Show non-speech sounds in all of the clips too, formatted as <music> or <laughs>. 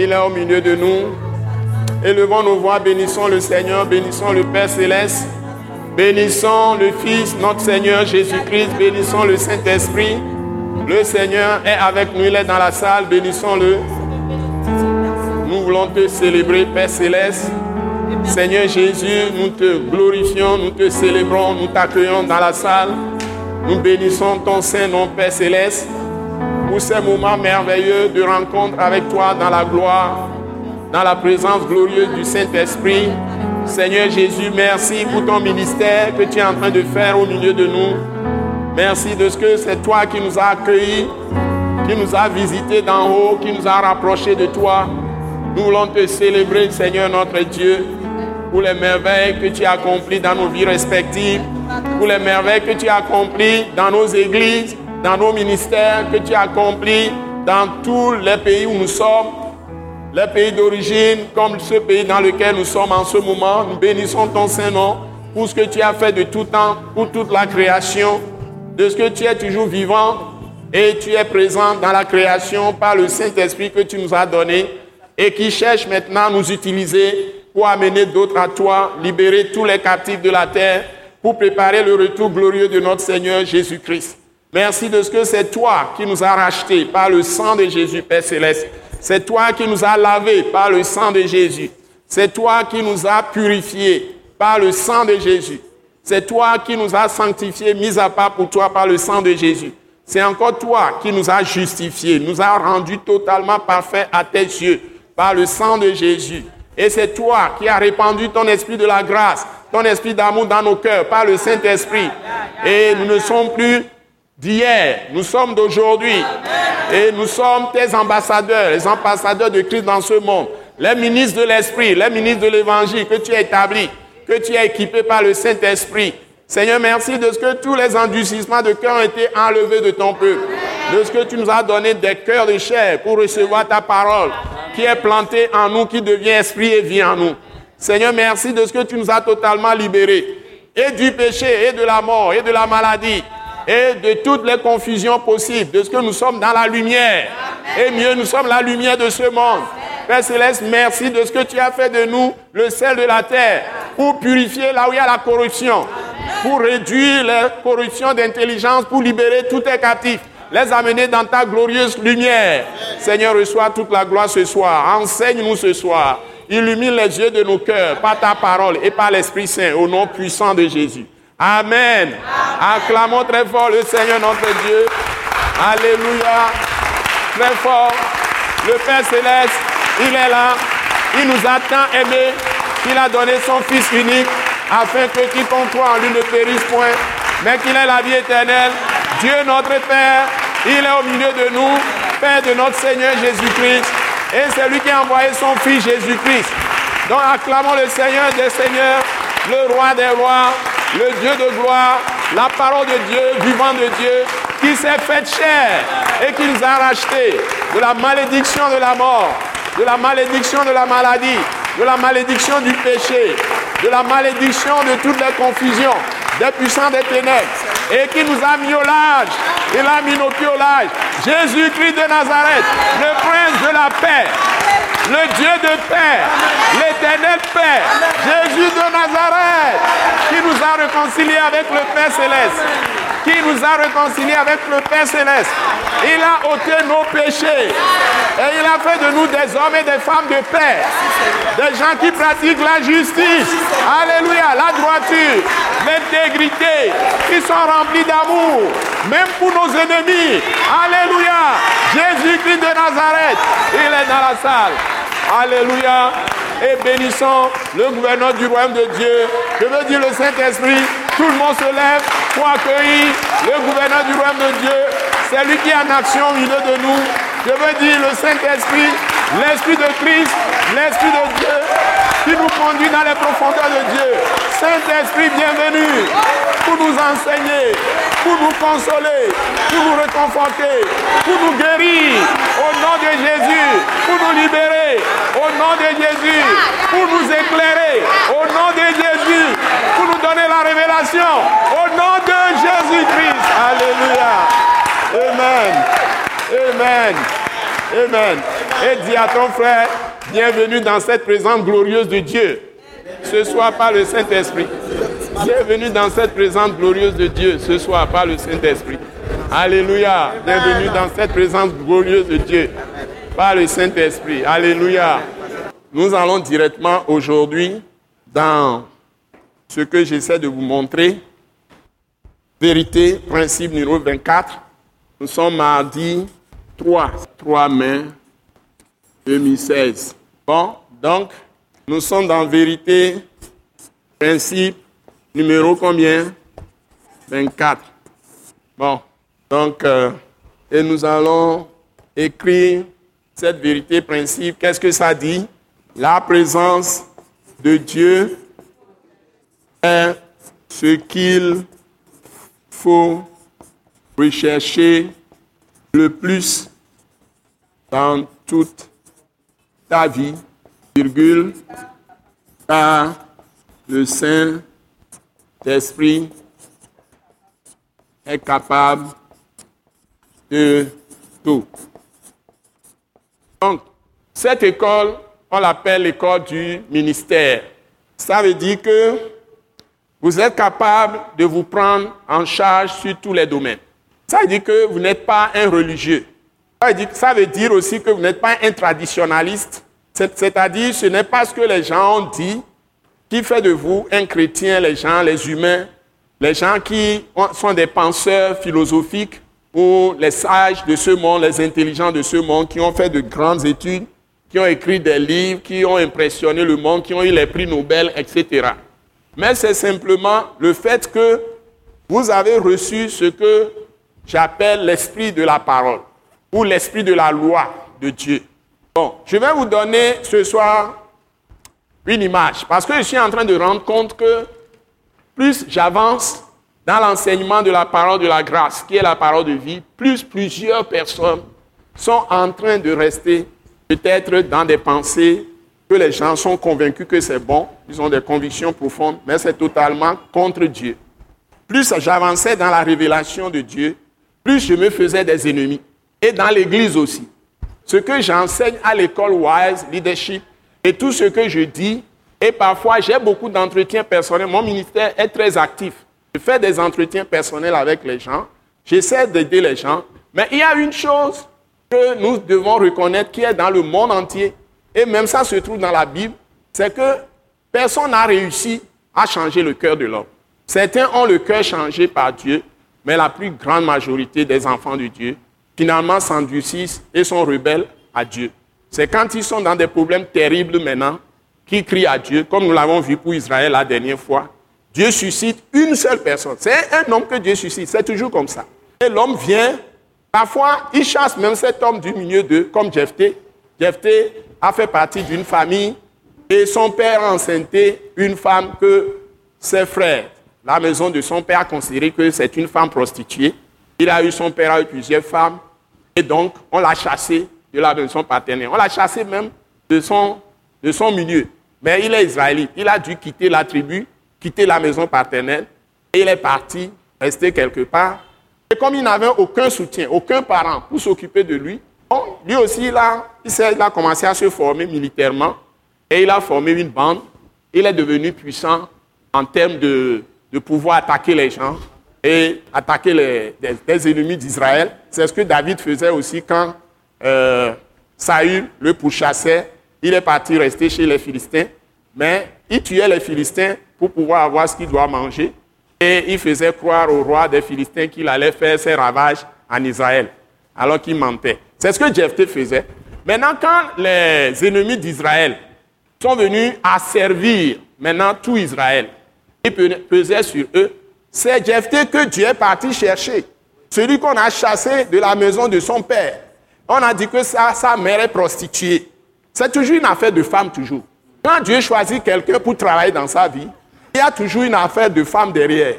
Il est au milieu de nous. Élevons nos voix, bénissons le Seigneur, bénissons le Père céleste, bénissons le Fils, notre Seigneur Jésus-Christ, bénissons le Saint-Esprit. Le Seigneur est avec nous, il est dans la salle, bénissons-le. Nous voulons te célébrer, Père céleste. Seigneur Jésus, nous te glorifions, nous te célébrons, nous t'accueillons dans la salle. Nous bénissons ton Saint-Nom, Père céleste, pour ces moments merveilleux de rencontre avec toi dans la gloire, dans la présence glorieuse du Saint-Esprit. Seigneur Jésus, merci pour ton ministère que tu es en train de faire au milieu de nous. Merci de ce que c'est toi qui nous as accueillis, qui nous a visités d'en haut, qui nous a rapprochés de toi. Nous voulons te célébrer, Seigneur notre Dieu, pour les merveilles que tu as accomplies dans nos vies respectives, pour les merveilles que tu as accomplies dans nos églises, dans nos ministères, que tu accomplis dans tous les pays où nous sommes, les pays d'origine, comme ce pays dans lequel nous sommes en ce moment. Nous bénissons ton Saint-Nom pour ce que tu as fait de tout temps, pour toute la création, de ce que tu es toujours vivant et tu es présent dans la création par le Saint-Esprit que tu nous as donné et qui cherche maintenant à nous utiliser pour amener d'autres à toi, libérer tous les captifs de la terre, pour préparer le retour glorieux de notre Seigneur Jésus-Christ. Merci de ce que c'est toi qui nous as rachetés par le sang de Jésus, Père céleste. C'est toi qui nous as lavés par le sang de Jésus. C'est toi qui nous as purifiés par le sang de Jésus. C'est toi qui nous as sanctifiés, mis à part pour toi par le sang de Jésus. C'est encore toi qui nous as justifiés, nous as rendus totalement parfaits à tes yeux par le sang de Jésus. Et c'est toi qui as répandu ton esprit de la grâce, ton esprit d'amour dans nos cœurs par le Saint-Esprit. Et nous ne sommes plus d'hier, nous sommes d'aujourd'hui. Et nous sommes tes ambassadeurs, les ambassadeurs de Christ dans ce monde. Les ministres de l'Esprit, les ministres de l'Évangile que tu as établis, que tu as équipés par le Saint-Esprit. Seigneur, merci de ce que tous les endurcissements de cœur ont été enlevés de ton peuple. De ce que tu nous as donné des cœurs de chair pour recevoir ta parole qui est plantée en nous, qui devient esprit et vie en nous. Seigneur, merci de ce que tu nous as totalement libérés. Et du péché, et de la mort, et de la maladie, et de toutes les confusions possibles, de ce que nous sommes dans la lumière. Et mieux, nous sommes la lumière de ce monde. Père Céleste, merci de ce que tu as fait de nous le sel de la terre, pour purifier là où il y a la corruption, pour réduire la corruption d'intelligence, pour libérer tous tes captifs, les amener dans ta glorieuse lumière. Seigneur, reçois toute la gloire ce soir. Enseigne-nous ce soir. Illumine les yeux de nos cœurs par ta parole et par l'Esprit Saint, au nom puissant de Jésus. Amen. Acclamons très fort le Seigneur notre Dieu. Alléluia. Très fort. Le Père céleste, il est là. Il nous a tant aimés qu'il a donné son Fils unique afin que quiconque croit en lui ne périsse point, mais qu'il ait la vie éternelle. Dieu notre Père, il est au milieu de nous, Père de notre Seigneur Jésus-Christ. Et c'est lui qui a envoyé son Fils Jésus-Christ. Donc acclamons le Seigneur des Seigneurs, le Roi des Rois, le Dieu de gloire, la parole de Dieu, vivant de Dieu, qui s'est fait chair et qui nous a rachetés de la malédiction de la mort, de la malédiction de la maladie, de la malédiction du péché, de la malédiction de toutes les confusions, des puissants des ténèbres, et qui nous a mis au large. Il a mis nos pieds au large. Jésus-Christ de Nazareth, le prince de la paix, le Dieu de paix, l'éternel Père, Jésus de Nazareth, qui nous a réconciliés avec le Père céleste, qui nous a réconciliés avec le Père céleste. Il a ôté nos péchés et il a fait de nous des hommes et des femmes de paix, des gens qui pratiquent la justice, alléluia, la droiture, l'intégrité, qui sont remplis d'amour, même pour nos ennemis. Alléluia. Jésus-Christ de Nazareth, il est dans la salle. Alléluia. Et bénissons le gouverneur du royaume de Dieu. Je veux dire le Saint-Esprit. Tout le monde se lève pour accueillir le gouverneur du royaume de Dieu. C'est lui qui est en action au milieu de nous. Je veux dire le Saint-Esprit L'Esprit de Christ, l'Esprit de Dieu qui nous conduit dans les profondeurs de Dieu. Saint-Esprit, bienvenue pour nous enseigner, pour nous consoler, pour nous réconforter, pour nous guérir. Au nom de Jésus, pour nous libérer. Au nom de Jésus, pour nous éclairer. Au nom de Jésus, pour nous donner la révélation. Au nom de Jésus-Christ. Alléluia. Amen. Amen. Amen. Et dis à ton frère, bienvenue dans cette présence glorieuse de Dieu. Ce soir par le Saint-Esprit. Bienvenue dans cette présence glorieuse de Dieu ce soir par le Saint-Esprit. Alléluia. Bienvenue dans cette présence glorieuse de Dieu par le Saint-Esprit. Alléluia. Nous allons directement aujourd'hui dans ce que j'essaie de vous montrer. Vérité, principe numéro 24. Nous sommes mardi 3, 3 mai 2016. Bon, donc, nous sommes dans vérité, principe numéro combien? 24. Bon, donc, euh, et nous allons écrire cette vérité, principe. Qu'est-ce que ça dit? La présence de Dieu est ce qu'il faut rechercher le plus dans toute ta vie, virgule, le Saint-Esprit est capable de tout. Donc, cette école, on l'appelle l'école du ministère. Ça veut dire que vous êtes capable de vous prendre en charge sur tous les domaines. Ça veut dire que vous n'êtes pas un religieux. Ça veut dire aussi que vous n'êtes pas un traditionnaliste. C'est-à-dire, ce n'est pas ce que les gens ont dit qui fait de vous un chrétien, les gens, les humains, les gens qui sont des penseurs philosophiques ou les sages de ce monde, les intelligents de ce monde, qui ont fait de grandes études, qui ont écrit des livres, qui ont impressionné le monde, qui ont eu les prix Nobel, etc. Mais c'est simplement le fait que vous avez reçu ce que j'appelle l'esprit de la parole ou l'esprit de la loi de Dieu. Bon, je vais vous donner ce soir une image parce que je suis en train de rendre compte que plus j'avance dans l'enseignement de la parole de la grâce, qui est la parole de vie, plus plusieurs personnes sont en train de rester peut-être dans des pensées que les gens sont convaincus que c'est bon, ils ont des convictions profondes, mais c'est totalement contre Dieu. Plus j'avançais dans la révélation de Dieu, plus je me faisais des ennemis. Et dans l'Église aussi. Ce que j'enseigne à l'école Wise Leadership et tout ce que je dis, et parfois j'ai beaucoup d'entretiens personnels, mon ministère est très actif. Je fais des entretiens personnels avec les gens, j'essaie d'aider les gens, mais il y a une chose que nous devons reconnaître qui est dans le monde entier, et même ça se trouve dans la Bible, c'est que personne n'a réussi à changer le cœur de l'homme. Certains ont le cœur changé par Dieu, mais la plus grande majorité des enfants de Dieu, finalement, s'endurcissent et sont rebelles à Dieu. C'est quand ils sont dans des problèmes terribles maintenant qu'ils crient à Dieu, comme nous l'avons vu pour Israël la dernière fois. Dieu suscite une seule personne. C'est un homme que Dieu suscite. C'est toujours comme ça. Et l'homme vient, parfois, il chasse même cet homme du milieu d'eux, comme Jephthé. Jephthé a fait partie d'une famille et son père a enceinté une femme que ses frères la maison de son père a considéré que c'est une femme prostituée. Il a eu son père a eu plusieurs femmes. Et donc, on l'a chassé de la maison paternelle. On l'a chassé même de son, de son milieu. Mais il est israélite. Il a dû quitter la tribu, quitter la maison paternelle. Et il est parti, rester quelque part. Et comme il n'avait aucun soutien, aucun parent pour s'occuper de lui, lui aussi, il a, il a commencé à se former militairement. Et il a formé une bande. Il est devenu puissant en termes de, de pouvoir attaquer les gens et attaquer les, des, ennemis d'Israël. C'est ce que David faisait aussi quand euh, Saül le pourchassait. Il est parti rester chez les Philistins, mais il tuait les Philistins pour pouvoir avoir ce qu'il doit manger. Et il faisait croire au roi des Philistins qu'il allait faire ses ravages en Israël, alors qu'il mentait. C'est ce que Jephthé faisait. Maintenant, quand les ennemis d'Israël sont venus à servir maintenant tout Israël, pesait sur eux, c'est Jephthé que Dieu est parti chercher. Celui qu'on a chassé de la maison de son père. On a dit que sa, sa mère est prostituée. C'est toujours une affaire de femme, toujours. Quand Dieu choisit quelqu'un pour travailler dans sa vie, il y a toujours une affaire de femme derrière.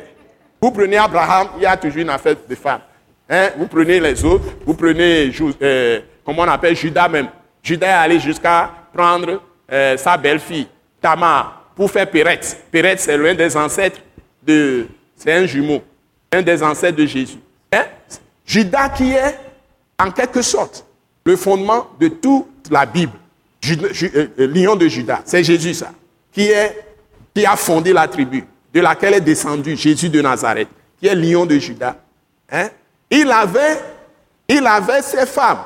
Vous prenez Abraham, il y a toujours une affaire de femme. Hein? Vous prenez les autres, vous prenez, euh, comment on appelle, Judas même. Judas est allé jusqu'à prendre euh, sa belle-fille, Tamar, pour faire Péret. Péret, c'est l'un des ancêtres de... C'est un jumeau, un des ancêtres de Jésus. Hein? Judas qui est, en quelque sorte, le fondement de toute la Bible. Euh, lion de Judas, c'est Jésus ça, qui, est, qui a fondé la tribu, de laquelle est descendu Jésus de Nazareth, qui est lion de Judas. Hein? Il, avait, il avait ses femmes.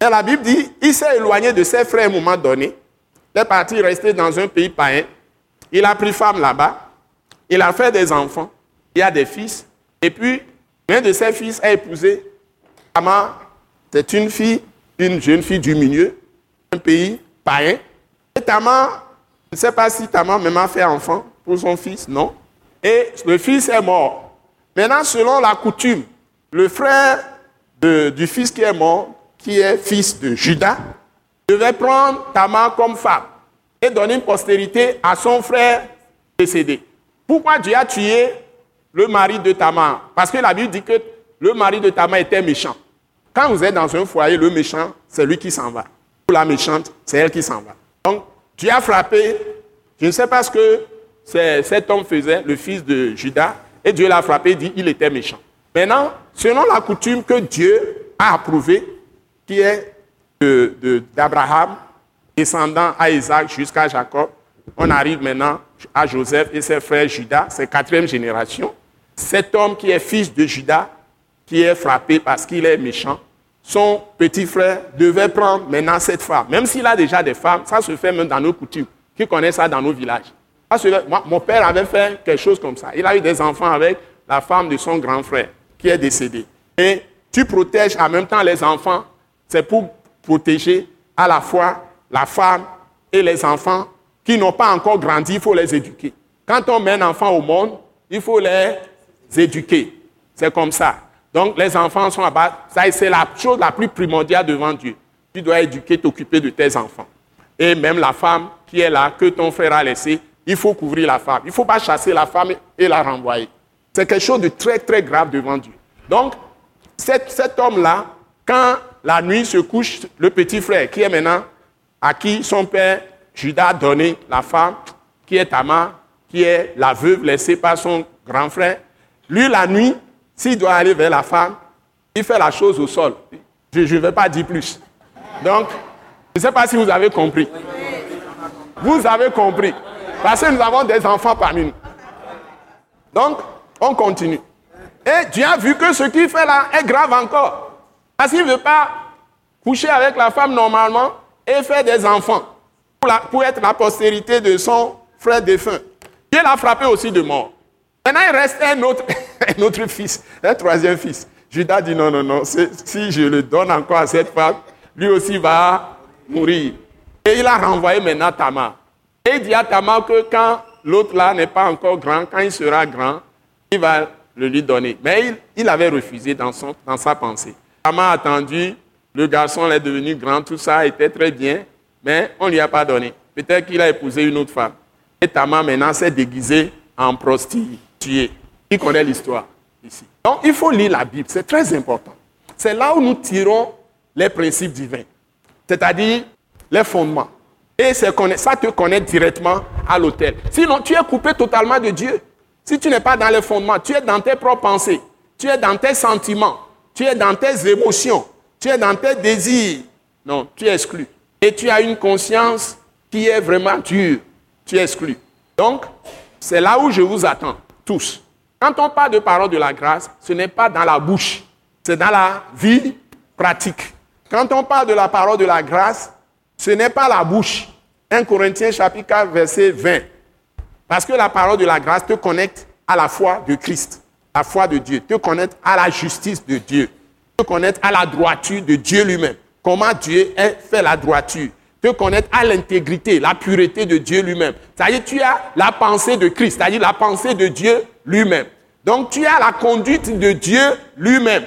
Et la Bible dit, il s'est éloigné de ses frères à un moment donné. Il est parti rester dans un pays païen. Il a pris femme là-bas. Il a fait des enfants. Il a des fils. Et puis, l'un de ses fils a épousé Tamar. C'est une fille, une jeune fille du milieu, un pays païen. Et Tamar, je ne sais pas si Tamar même a fait enfant pour son fils, non. Et le fils est mort. Maintenant, selon la coutume, le frère du fils qui est mort, qui est fils de Judas, devait prendre Tamar comme femme et donner une postérité à son frère décédé. Pourquoi Dieu a tué le mari de Tamar Parce que la Bible dit que le mari de Tamar était méchant. Quand vous êtes dans un foyer, le méchant, c'est lui qui s'en va. Ou la méchante, c'est elle qui s'en va. Donc, Dieu a frappé, je ne sais pas ce que cet homme faisait, le fils de Judas, et Dieu l'a frappé, il dit il était méchant. Maintenant, selon la coutume que Dieu a approuvée, qui est d'Abraham, descendant à Isaac jusqu'à Jacob, on arrive maintenant à Joseph et ses frères Judas, c'est quatrième génération. Cet homme qui est fils de Judas, qui est frappé parce qu'il est méchant, son petit frère devait prendre maintenant cette femme. Même s'il a déjà des femmes, ça se fait même dans nos coutumes, qui connaissent ça dans nos villages. mon père avait fait quelque chose comme ça. Il a eu des enfants avec la femme de son grand frère qui est décédé. Et tu protèges en même temps les enfants. C'est pour protéger à la fois la femme et les enfants qui n'ont pas encore grandi, il faut les éduquer. Quand on met un enfant au monde, il faut les éduquer. C'est comme ça. Donc les enfants sont à bas. C'est la chose la plus primordiale devant Dieu. Tu dois éduquer, t'occuper de tes enfants. Et même la femme qui est là, que ton frère a laissée, il faut couvrir la femme. Il ne faut pas chasser la femme et la renvoyer. C'est quelque chose de très, très grave devant Dieu. Donc, cet, cet homme-là, quand la nuit se couche, le petit frère, qui est maintenant, à qui son père Judas a donné la femme, qui est Tamar, qui est la veuve laissée par son grand frère, lui, la nuit, s'il doit aller vers la femme, il fait la chose au sol. Je ne vais pas dire plus. Donc, je ne sais pas si vous avez compris. Vous avez compris. Parce que nous avons des enfants parmi nous. Donc, on continue. Et Dieu a vu que ce qu'il fait là est grave encore. Parce qu'il ne veut pas coucher avec la femme normalement et faire des enfants pour, être la postérité de son frère défunt. Dieu l'a frappé aussi de mort. Maintenant, il reste <laughs> un autre, fils, un troisième fils. Judas dit non, non, non, si je le donne encore à cette femme, lui aussi va mourir. Et il a renvoyé maintenant Tamar. Et il dit à Tamar que quand l'autre là n'est pas encore grand, quand il sera grand, il va le lui donner. Mais il, avait refusé dans, son, dans sa pensée. Tamar a attendu, le garçon est devenu grand, tout ça était très bien, mais on ne lui a pas donné. Peut-être qu'il a épousé une autre femme. Et Tamar maintenant s'est déguisé en prostituée. Qui connaît l'histoire ici Donc il faut lire la Bible, c'est très important. C'est là où nous tirons les principes divins, c'est-à-dire les fondements. Et ça te connecte directement à l'autel. Sinon, tu es coupé totalement de Dieu. Si tu n'es pas dans les fondements, tu es dans tes propres pensées, tu es dans tes sentiments, tu es dans tes émotions, tu es dans tes désirs. Non, tu es exclu. Et tu as une conscience qui est vraiment dure. Tu es exclu. Donc, c'est là où je vous attends, tous. Quand on parle de parole de la grâce, ce n'est pas dans la bouche, c'est dans la vie pratique. Quand on parle de la parole de la grâce, ce n'est pas la bouche. 1 Corinthiens chapitre 4, verset 20. Parce que la parole de la grâce te connecte à la foi de Christ, la foi de Dieu, te connecte à la justice de Dieu, te connecte à la droiture de Dieu lui-même. Comment Dieu fait la droiture, te connecte à l'intégrité, la pureté de Dieu lui-même. C'est-à-dire tu as la pensée de Christ, c'est-à-dire la pensée de Dieu lui-même. Donc tu as la conduite de Dieu lui-même.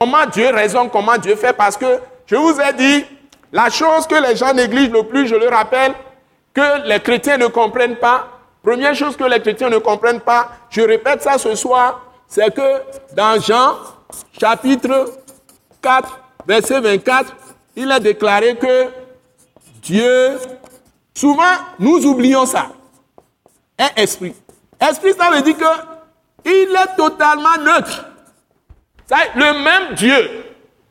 Comment Dieu raisonne, comment Dieu fait, parce que je vous ai dit, La chose que les gens négligent le plus, je le rappelle, que les chrétiens ne comprennent pas, première chose que les chrétiens ne comprennent pas, je répète ça ce soir, c'est que dans Jean chapitre 4, verset 24, il est déclaré que Dieu, souvent nous oublions ça, est esprit. Esprit, ça veut dire que il est totalement neutre. Ça, le même Dieu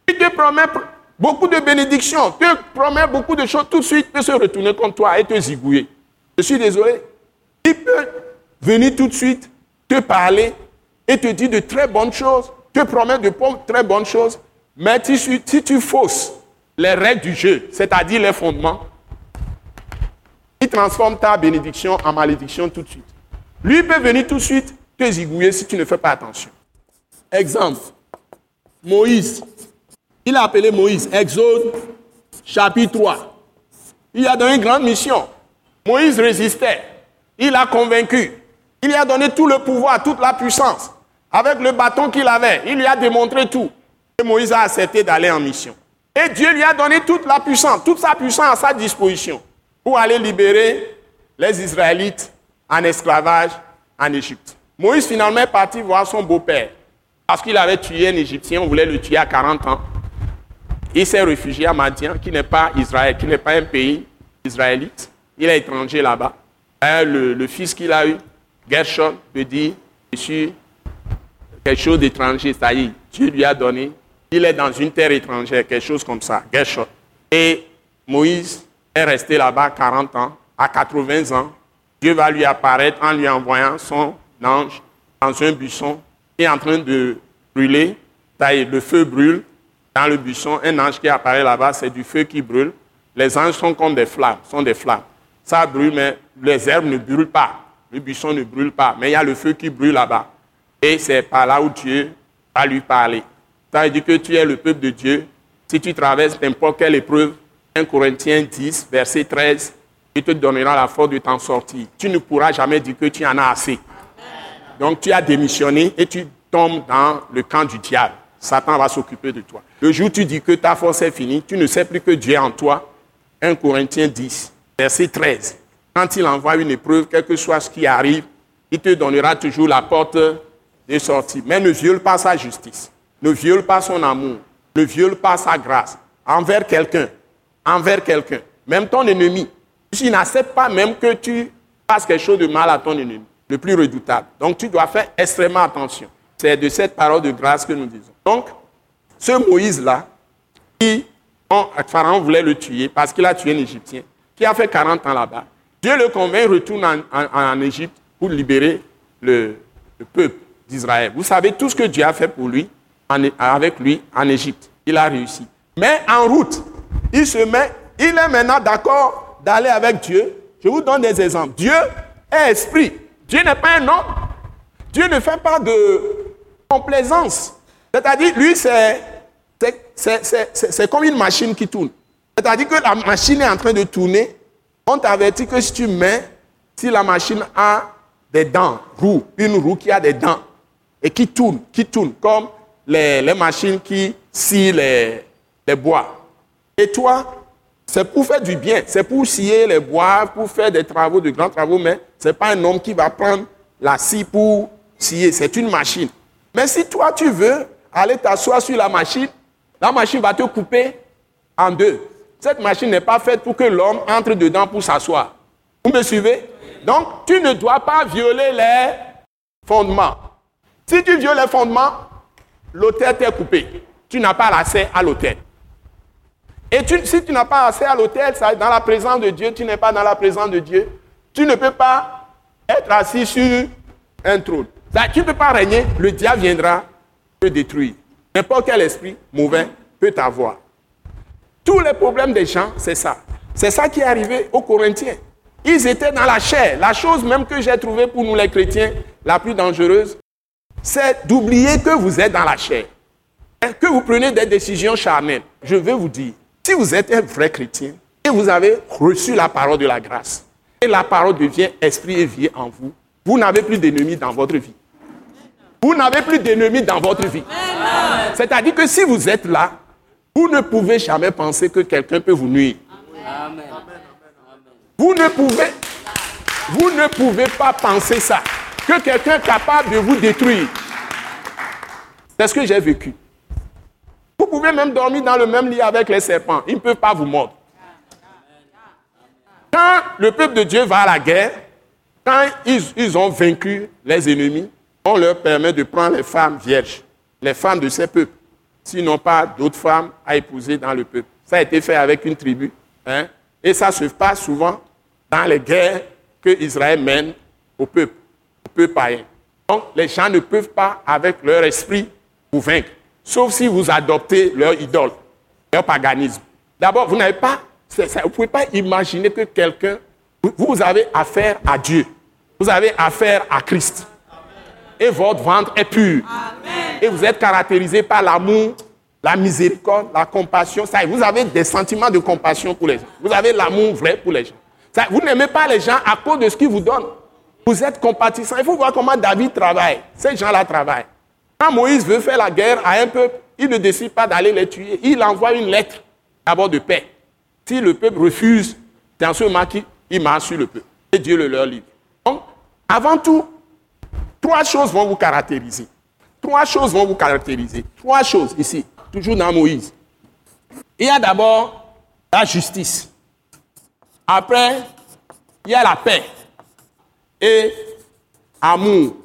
qui te promet beaucoup de bénédictions, te promet beaucoup de choses, tout de suite peut se retourner contre toi et te zigouiller. Je suis désolé. Il peut venir tout de suite te parler et te dire de très bonnes choses, te promet de très bonnes choses, mais si, tu fausses les règles du jeu, c'est-à-dire les fondements, il transforme ta bénédiction en malédiction tout de suite. Lui peut venir tout de suite te zigouiller si tu ne fais pas attention. Exemple, Moïse. Il a appelé Moïse, Exode chapitre 3. Il a donné une grande mission. Moïse résistait. Il a convaincu. Il lui a donné tout le pouvoir, toute la puissance. Avec le bâton qu'il avait, il lui a démontré tout. Et Moïse a accepté d'aller en mission. Et Dieu lui a donné toute la puissance, toute sa puissance à sa disposition pour aller libérer les Israélites en esclavage en Égypte. Moïse finalement est parti voir son beau-père parce qu'il avait tué un Égyptien, on voulait le tuer à 40 ans. Il s'est réfugié à Madian, qui n'est pas Israël, qui n'est pas un pays israélite. Il est étranger là-bas. Le, le, fils qu'il a eu, Gershon, veut dire, je suis quelque chose d'étranger, ça y est, Dieu lui a donné. Il est dans une terre étrangère, quelque chose comme ça, Gershon. Et Moïse est resté là-bas 40 ans. À 80 ans, Dieu va lui apparaître en lui envoyant son ange dans un buisson est en train de brûler. Le feu brûle dans le buisson. Un ange qui apparaît là-bas, c'est du feu qui brûle. Les anges sont comme des flammes, sont des flammes. Ça brûle, mais les herbes ne brûlent pas. Le buisson ne brûle pas. Mais il y a le feu qui brûle là-bas. Et c'est par là où Dieu va lui parler. Ça veut dire que tu es le peuple de Dieu. Si tu traverses n'importe quelle épreuve, 1 Corinthiens 10, verset 13, il te donnera la force de t'en sortir. Tu ne pourras jamais dire que tu en as assez. Donc tu as démissionné et tu tombes dans le camp du diable. Satan va s'occuper de toi. Le jour où tu dis que ta force est finie, tu ne sais plus que Dieu est en toi. 1 Corinthiens 10, verset 13. Quand il envoie une épreuve, quel que soit ce qui arrive, il te donnera toujours la porte de sortie. Mais ne viole pas sa justice. Ne viole pas son amour. Ne viole pas sa grâce. Envers quelqu'un. Envers quelqu'un. Même ton ennemi. Tu n'acceptes pas même que tu fasses quelque chose de mal à ton ennemi le plus redoutable. Donc tu dois faire extrêmement attention. C'est de cette parole de grâce que nous disons. Donc, ce Moïse-là, qui, Pharaon voulait le tuer parce qu'il a tué un Égyptien, qui a fait 40 ans là-bas, Dieu le convainc, retourne en, Égypte pour libérer le, peuple d'Israël. Vous savez tout ce que Dieu a fait pour lui, avec lui en Égypte. Il a réussi. Mais en route, il se met, il est maintenant d'accord d'aller avec Dieu. Je vous donne des exemples. Dieu est esprit. Dieu n'est pas un homme. Dieu ne fait pas de complaisance. C'est-à-dire, lui, c'est, c'est, comme une machine qui tourne. C'est-à-dire que la machine est en train de tourner. On t'avertit que si tu mets, si la machine a des dents, roue, une roue qui a des dents, et qui tourne, qui tourne, comme les, machines qui scient les, les bois. Et toi, c'est pour faire du bien, c'est pour scier les bois, pour faire des travaux, de grands travaux, mais ce n'est pas un homme qui va prendre la scie pour scier, c'est une machine. Mais si toi tu veux aller t'asseoir sur la machine, la machine va te couper en deux. Cette machine n'est pas faite pour que l'homme entre dedans pour s'asseoir. Vous me suivez? Donc tu ne dois pas violer les fondements. Si tu violes les fondements, l'autel t'est coupé. Tu n'as pas l'accès à l'autel. Et si tu n'as pas accès à l'autel, dans la présence de Dieu, tu n'es pas dans la présence de Dieu, tu ne peux pas être assis sur un trône. tu ne peux pas régner, le diable viendra te détruire. N'importe quel esprit mauvais peut t'avoir. Tous les problèmes des gens, c'est ça. C'est ça qui est arrivé aux Corinthiens. Ils étaient dans la chair. La chose même que j'ai trouvée pour nous les chrétiens, la plus dangereuse, c'est d'oublier que vous êtes dans la chair. Que vous prenez des décisions charnelles. Je veux vous dire, si vous êtes un vrai chrétien et vous avez reçu la parole de la grâce, et la parole devient esprit et vie en vous, vous n'avez plus d'ennemis dans votre vie. Vous n'avez plus d'ennemis dans votre vie. C'est-à-dire que si vous êtes là, Vous ne pouvez jamais penser que quelqu'un peut vous nuire. Vous ne pouvez, vous ne pouvez pas penser ça, que quelqu'un capable de vous détruire. C'est ce que j'ai vécu. Vous pouvez même dormir dans le même lit avec les serpents. Ils ne peuvent pas vous mordre. Quand le peuple de Dieu va à la guerre, quand ils, ont vaincu les ennemis, on leur permet de prendre les femmes vierges, les femmes de ces peuples, s'ils n'ont pas d'autres femmes à épouser dans le peuple. Ça a été fait avec une tribu. Hein? Et ça se passe souvent dans les guerres que Israël mène au peuple, peuple païen. Donc, les gens ne peuvent pas, avec leur esprit, vous vaincre. Sauf si vous adoptez leur idole, leur paganisme. D'abord, vous n'avez pas, vous ne pouvez pas imaginer que quelqu'un, vous avez affaire à Dieu. Vous avez affaire à Christ. Et votre ventre est pur. Et vous êtes caractérisé par l'amour, la miséricorde, la compassion. Ça, vous avez des sentiments de compassion pour les gens. Vous avez l'amour vrai pour les gens. Ça, vous n'aimez pas les gens à cause de ce qu'ils vous donnent. Vous êtes compatissant. Il faut voir comment David travaille. Ces gens-là travaillent. Quand Moïse veut faire la guerre à un peuple, il ne décide pas d'aller les tuer. Il envoie une lettre d'abord de paix. Si le peuple refuse, dans ce moment il marche sur le peuple. Et Dieu le leur livre. Donc, avant tout, trois choses vont vous caractériser. Trois choses vont vous caractériser. Trois choses ici, toujours dans Moïse. Il y a d'abord la justice. Après, il y a la paix et amour.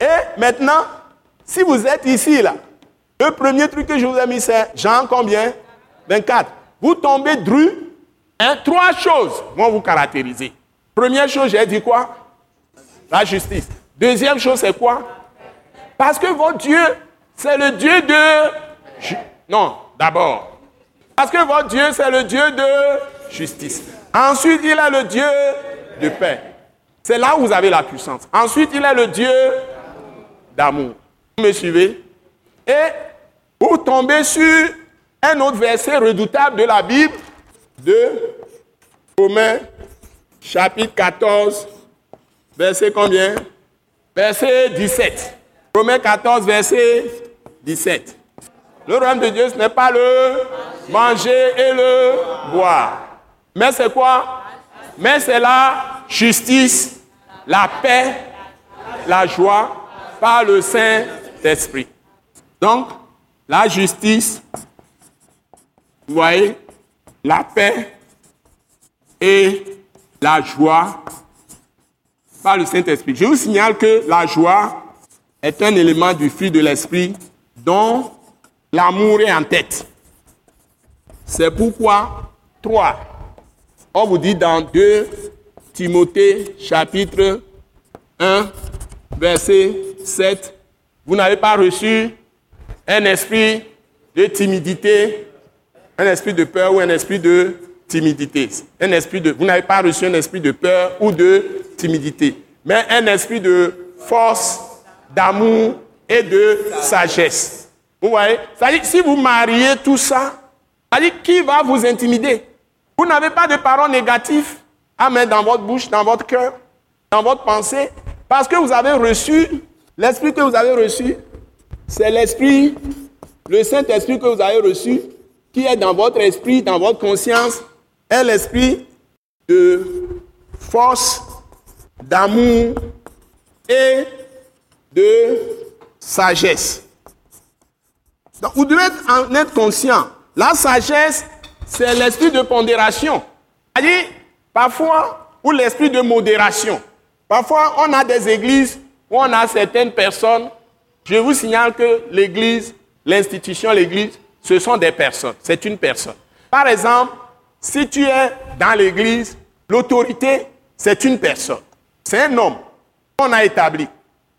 Et maintenant, si vous êtes ici, là, le premier truc que je vous ai mis, c'est Jean combien? 24. Vous tombez dru, hein, trois choses vont vous caractériser. Première chose, j'ai dit quoi? La justice. Deuxième chose, c'est quoi? Parce que votre Dieu, c'est le Dieu de... Non, d'abord. Parce que votre Dieu, c'est le Dieu de justice. Ensuite, il est le Dieu de paix. C'est là où vous avez la puissance. Ensuite, il est le Dieu d'amour. Vous me suivez? Et vous tombez sur un autre verset redoutable de la Bible, de Romains, chapitre 14, verset combien? Verset 17. Romains 14, verset 17. Le royaume de Dieu, ce n'est pas le manger et le boire. Mais c'est quoi? Mais c'est la justice, la paix, la joie par le Saint d'esprit. Donc, la justice, vous voyez, la paix et la joie par le Saint-Esprit. Je vous signale que la joie est un élément du fruit de l'Esprit dont l'amour est en tête. C'est pourquoi, 3, on vous dit dans 2 Timothée chapitre 1, verset 7, vous n'avez pas reçu un esprit de timidité, un esprit de peur ou un esprit de timidité. Un esprit de, vous n'avez pas reçu un esprit de peur ou de timidité, mais un esprit de force, d'amour et de sagesse. Vous voyez? Si vous mariez tout ça, qui va vous intimider? Vous n'avez pas de paroles négatives à mettre dans votre bouche, dans votre cœur, dans votre pensée, parce que vous avez reçu L'esprit que vous avez reçu, c'est l'esprit, le Saint-Esprit que vous avez reçu, qui est dans votre esprit, dans votre conscience, est l'esprit de force, d'amour et de sagesse. Donc, vous devez en être conscient. La sagesse, c'est l'esprit de pondération. C'est-à-dire, parfois, ou l'esprit de modération. Parfois, on a des églises où on a certaines personnes, je vous signale que l'Église, l'institution, l'Église, ce sont des personnes. C'est une personne. Par exemple, si tu es dans l'Église, l'autorité, c'est une personne. C'est un homme qu'on a établi.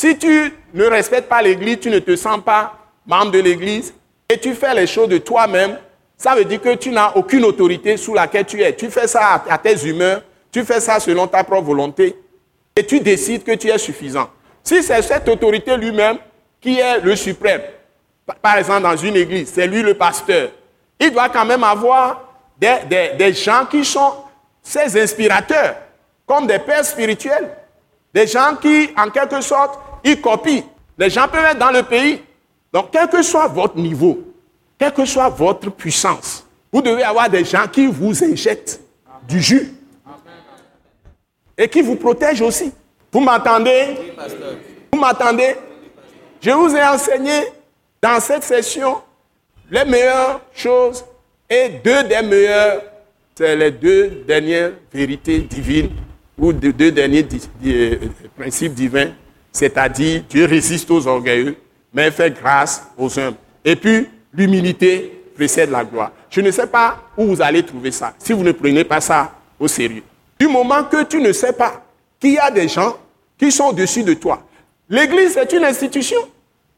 Si tu ne respectes pas l'Église, tu ne te sens pas membre de l'Église et tu fais les choses de toi-même, ça veut dire que tu n'as aucune autorité sous laquelle tu es. Tu fais ça à tes humeurs, tu fais ça selon ta propre volonté et tu décides que tu es suffisant. Si c'est cette autorité lui-même qui est le suprême, par exemple dans une église, c'est lui le pasteur, il doit quand même avoir des, gens qui sont ses inspirateurs, comme des pères spirituels, des gens qui, en quelque sorte, ils copient. Les gens peuvent être dans le pays. Donc, quel que soit votre niveau, quelle que soit votre puissance, vous devez avoir des gens qui vous injectent du jus et qui vous protègent aussi. Vous m'entendez? Vous m'entendez? Je vous ai enseigné dans cette session les meilleures choses et deux des meilleures, c'est les deux dernières vérités divines ou deux derniers euh, principes divins, c'est-à-dire Dieu résiste aux orgueilleux, mais fait grâce aux humbles. Et puis, l'humilité précède la gloire. Je ne sais pas où vous allez trouver ça, si vous ne prenez pas ça au sérieux. Du moment que tu ne sais pas qu'il y a des gens qui sont au-dessus de toi. L'Église, c'est une institution.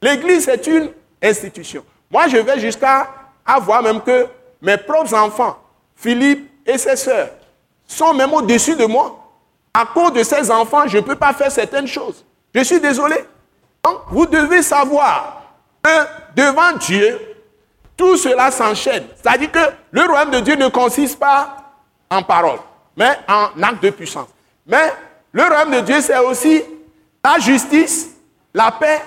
L'Église, c'est une institution. Moi, je vais jusqu'à avoir même que mes propres enfants, Philippe et ses sœurs, sont même au-dessus de moi. À cause de ces enfants, je ne peux pas faire certaines choses. Je suis désolé. Donc, vous devez savoir que devant Dieu, tout cela s'enchaîne. C'est-à-dire que le royaume de Dieu ne consiste pas en parole, mais en acte de puissance. Mais le royaume de Dieu, c'est aussi la justice, la paix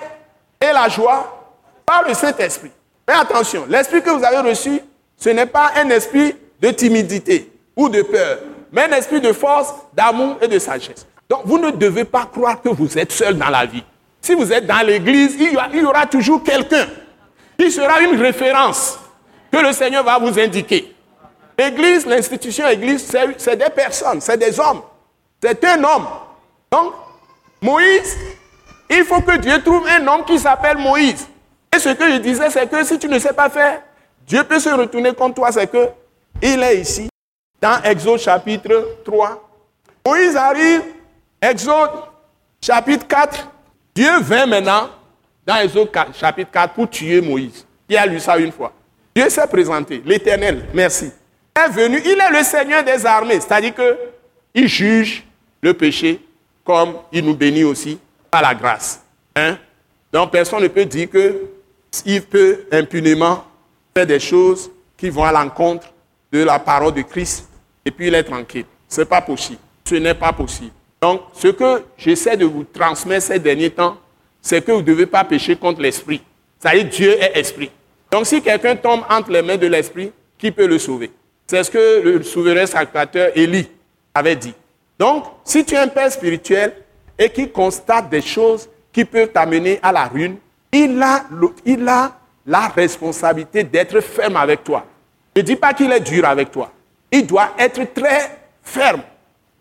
et la joie par le Saint-Esprit. Mais attention, l'esprit que vous avez reçu, ce n'est pas un esprit de timidité ou de peur, mais un esprit de force, d'amour et de sagesse. Donc vous ne devez pas croire que vous êtes seul dans la vie. Si vous êtes dans l'église, il, y aura toujours quelqu'un qui sera une référence que le Seigneur va vous indiquer. L'église, l'institution église, c'est des personnes, c'est des hommes. C'est un homme. Donc, Moïse, il faut que Dieu trouve un homme qui s'appelle Moïse. Et ce que je disais, c'est que si tu ne sais pas faire, Dieu peut se retourner contre toi. C'est que il est ici, dans Exode chapitre 3. Moïse arrive, Exode chapitre 4. Dieu vient maintenant dans Exode chapitre 4 pour tuer Moïse. Il a lu ça une fois. Dieu s'est présenté, l'Éternel, merci. est venu, il est le Seigneur des armées, c'est-à-dire qu'il juge le péché comme il nous bénit aussi par la grâce. Hein? Donc personne ne peut dire qu'il peut impunément faire des choses qui vont à l'encontre de la parole de Christ et puis il est tranquille. Ce n'est pas possible. Ce n'est pas possible. Donc ce que j'essaie de vous transmettre ces derniers temps, c'est que vous ne devez pas pécher contre l'esprit. Ça y est, Dieu est esprit. Donc si quelqu'un tombe entre les mains de l'esprit, qui peut le sauver? C'est ce que le souverain sacrificateur Élie avait dit. Donc, si tu es un père spirituel et qui constate des choses qui peuvent t'amener à la ruine, il a, il a la responsabilité d'être ferme avec toi. Ne dis pas qu'il est dur avec toi. Il doit être très ferme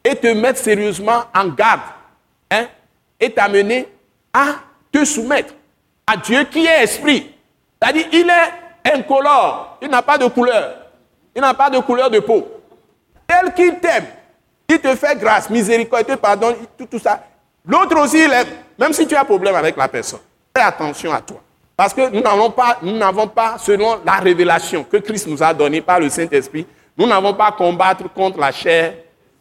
et te mettre sérieusement en garde hein, et t'amener à te soumettre à Dieu qui est esprit. C'est-à-dire, il est incolore, il n'a pas de couleur, il n'a pas de couleur de peau. Tel qu'il t'aime, il te fait grâce, miséricorde, il te pardonne, tout, ça. L'autre aussi, il même si tu as problème avec la personne. Fais attention à toi. Parce que nous n'avons pas, nous n'avons pas, selon la révélation que Christ nous a donnée par le Saint-Esprit, nous n'avons pas à combattre contre la chair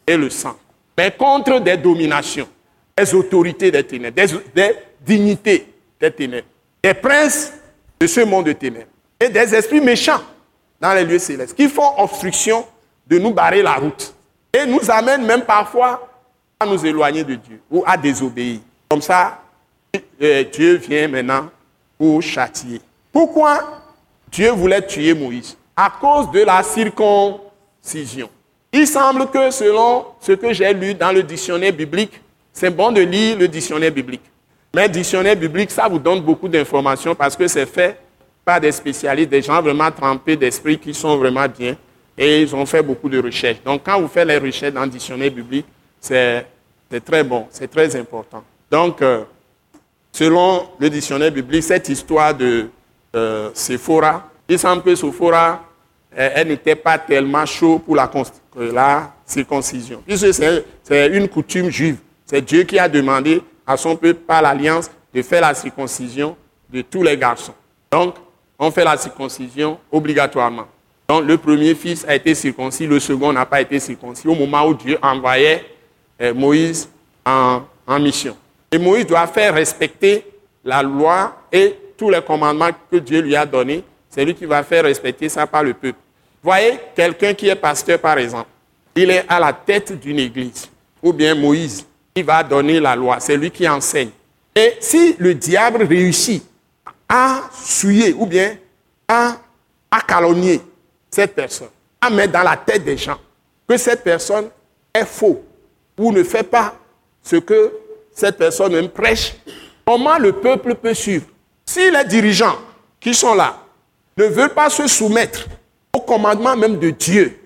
et le sang, mais contre des dominations, des autorités des ténèbres, des dignités des ténèbres, des princes de ce monde de ténèbres et des esprits méchants dans les lieux célestes qui font obstruction de nous barrer la route et nous amènent même parfois à nous éloigner de Dieu ou à désobéir. Comme ça, euh, Dieu vient maintenant pour châtier. Pourquoi Dieu voulait tuer Moïse À cause de la circoncision. Il semble que selon ce que j'ai lu dans le dictionnaire biblique, c'est bon de lire le dictionnaire biblique. Mais dictionnaire biblique, ça vous donne beaucoup d'informations parce que c'est fait par des spécialistes, des gens vraiment trempés d'esprit qui sont vraiment bien et ils ont fait beaucoup de recherches. Donc quand vous faites les recherches dans le dictionnaire biblique, c'est très bon, c'est très important. Donc, euh, selon le dictionnaire biblique, cette histoire de euh, Sephora, il semble que Sephora, elle, n'était pas tellement chaud pour la, la circoncision. Puisque c'est une coutume juive. C'est Dieu qui a demandé à son peuple par l'alliance de faire la circoncision de tous les garçons. Donc, on fait la circoncision obligatoirement. Donc, le premier fils a été circoncis, le second n'a pas été circoncis au moment où Dieu envoyait euh, Moïse en, mission. Et Moïse doit faire respecter la loi et tous les commandements que Dieu lui a donnés. C'est lui qui va faire respecter ça par le peuple. Voyez, quelqu'un qui est pasteur, par exemple, il est à la tête d'une église, ou bien Moïse, il va donner la loi, c'est lui qui enseigne. Et si le diable réussit à souiller, ou bien à à calomnier cette personne, à mettre dans la tête des gens que cette personne est faux ou ne fait pas ce que cette personne même prêche, comment le peuple peut suivre? Si les dirigeants qui sont là ne veulent pas se soumettre au commandement même de Dieu,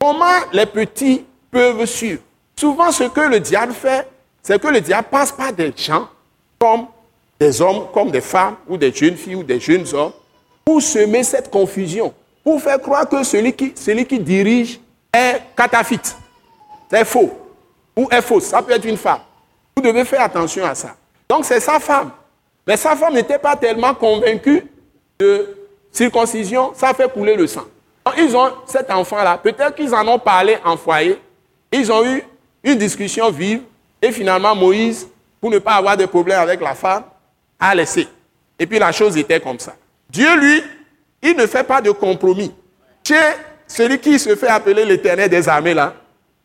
comment les petits peuvent suivre? Souvent, ce que le diable fait, c'est que le diable passe par des gens comme des hommes, comme des femmes, ou des jeunes filles, ou des jeunes hommes, pour semer cette confusion, pour faire croire que celui qui, dirige est cataphyte. C'est faux. Ou est fausse. Ça peut être une femme. Vous devez faire attention à ça. Donc c'est sa femme. Mais sa femme n'était pas tellement convaincue de circoncision, ça fait couler le sang. ils ont cet enfant-là, peut-être qu'ils en ont parlé en foyer, ils ont eu une discussion vive, et finalement Moïse, pour ne pas avoir de problème avec la femme, a laissé. Et puis la chose était comme ça. Dieu, lui, il ne fait pas de compromis. Chez celui qui se fait appeler l'éternel des armées, là,